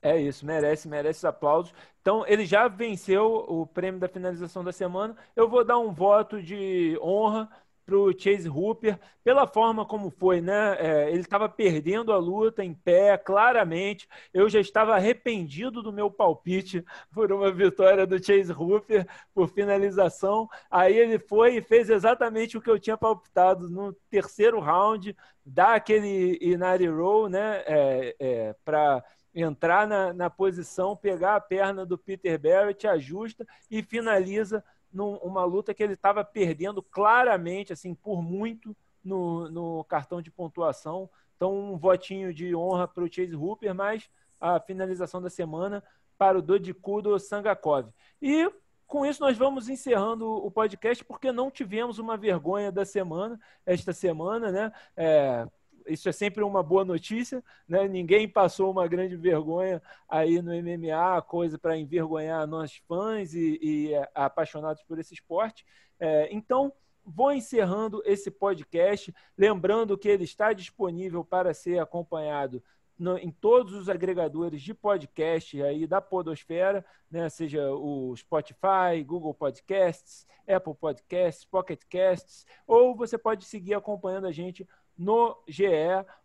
É isso, merece, merece aplausos. Então, ele já venceu o prêmio da finalização da semana. Eu vou dar um voto de honra para o Chase Hooper, pela forma como foi, né? É, ele estava perdendo a luta em pé, claramente. Eu já estava arrependido do meu palpite por uma vitória do Chase Hooper por finalização. Aí ele foi e fez exatamente o que eu tinha palpitado no terceiro round, dá aquele Inari Roll, né? É, é, para entrar na, na posição, pegar a perna do Peter Barrett, ajusta e finaliza numa luta que ele estava perdendo claramente, assim, por muito no, no cartão de pontuação. Então, um votinho de honra para o Chase Hooper, mas a finalização da semana para o Dodikudo Sangakov. E com isso nós vamos encerrando o podcast, porque não tivemos uma vergonha da semana, esta semana, né? É, isso é sempre uma boa notícia, né? Ninguém passou uma grande vergonha aí no MMA, coisa para envergonhar nós fãs e, e é, apaixonados por esse esporte. É, então, vou encerrando esse podcast, lembrando que ele está disponível para ser acompanhado no, em todos os agregadores de podcast aí da Podosfera, né? seja o Spotify, Google Podcasts, Apple Podcasts, Pocket Casts, ou você pode seguir acompanhando a gente no GE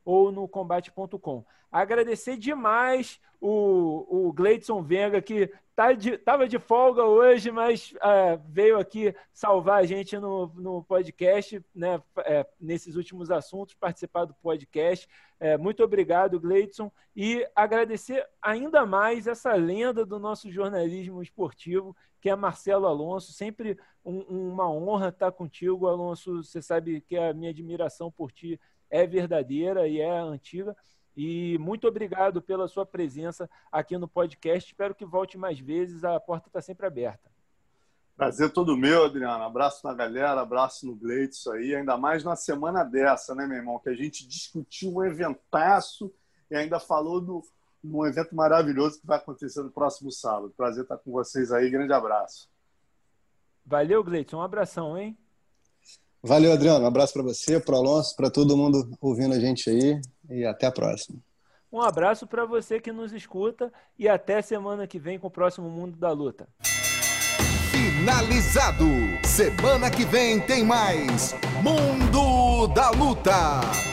ou no combate.com. Agradecer demais o, o Gleidson Venga, que tá de, tava de folga hoje, mas uh, veio aqui salvar a gente no, no podcast, né, é, nesses últimos assuntos, participar do podcast. É, muito obrigado, Gleidson, e agradecer ainda mais essa lenda do nosso jornalismo esportivo, que é Marcelo Alonso. Sempre um, uma honra estar contigo, Alonso. Você sabe que a minha admiração por ti é verdadeira e é antiga. E muito obrigado pela sua presença aqui no podcast. Espero que volte mais vezes. A porta está sempre aberta. Prazer todo meu, Adriano. Abraço na galera, abraço no Gleitson aí. Ainda mais na semana dessa, né, meu irmão? Que a gente discutiu um eventaço e ainda falou do, num evento maravilhoso que vai acontecer no próximo sábado. Prazer estar com vocês aí. Grande abraço. Valeu, Gleitson. Um abração, hein? Valeu, Adriano. Um abraço para você, para o Alonso, para todo mundo ouvindo a gente aí. E até a próxima. Um abraço para você que nos escuta e até semana que vem com o próximo Mundo da Luta. Finalizado. Semana que vem tem mais Mundo da Luta.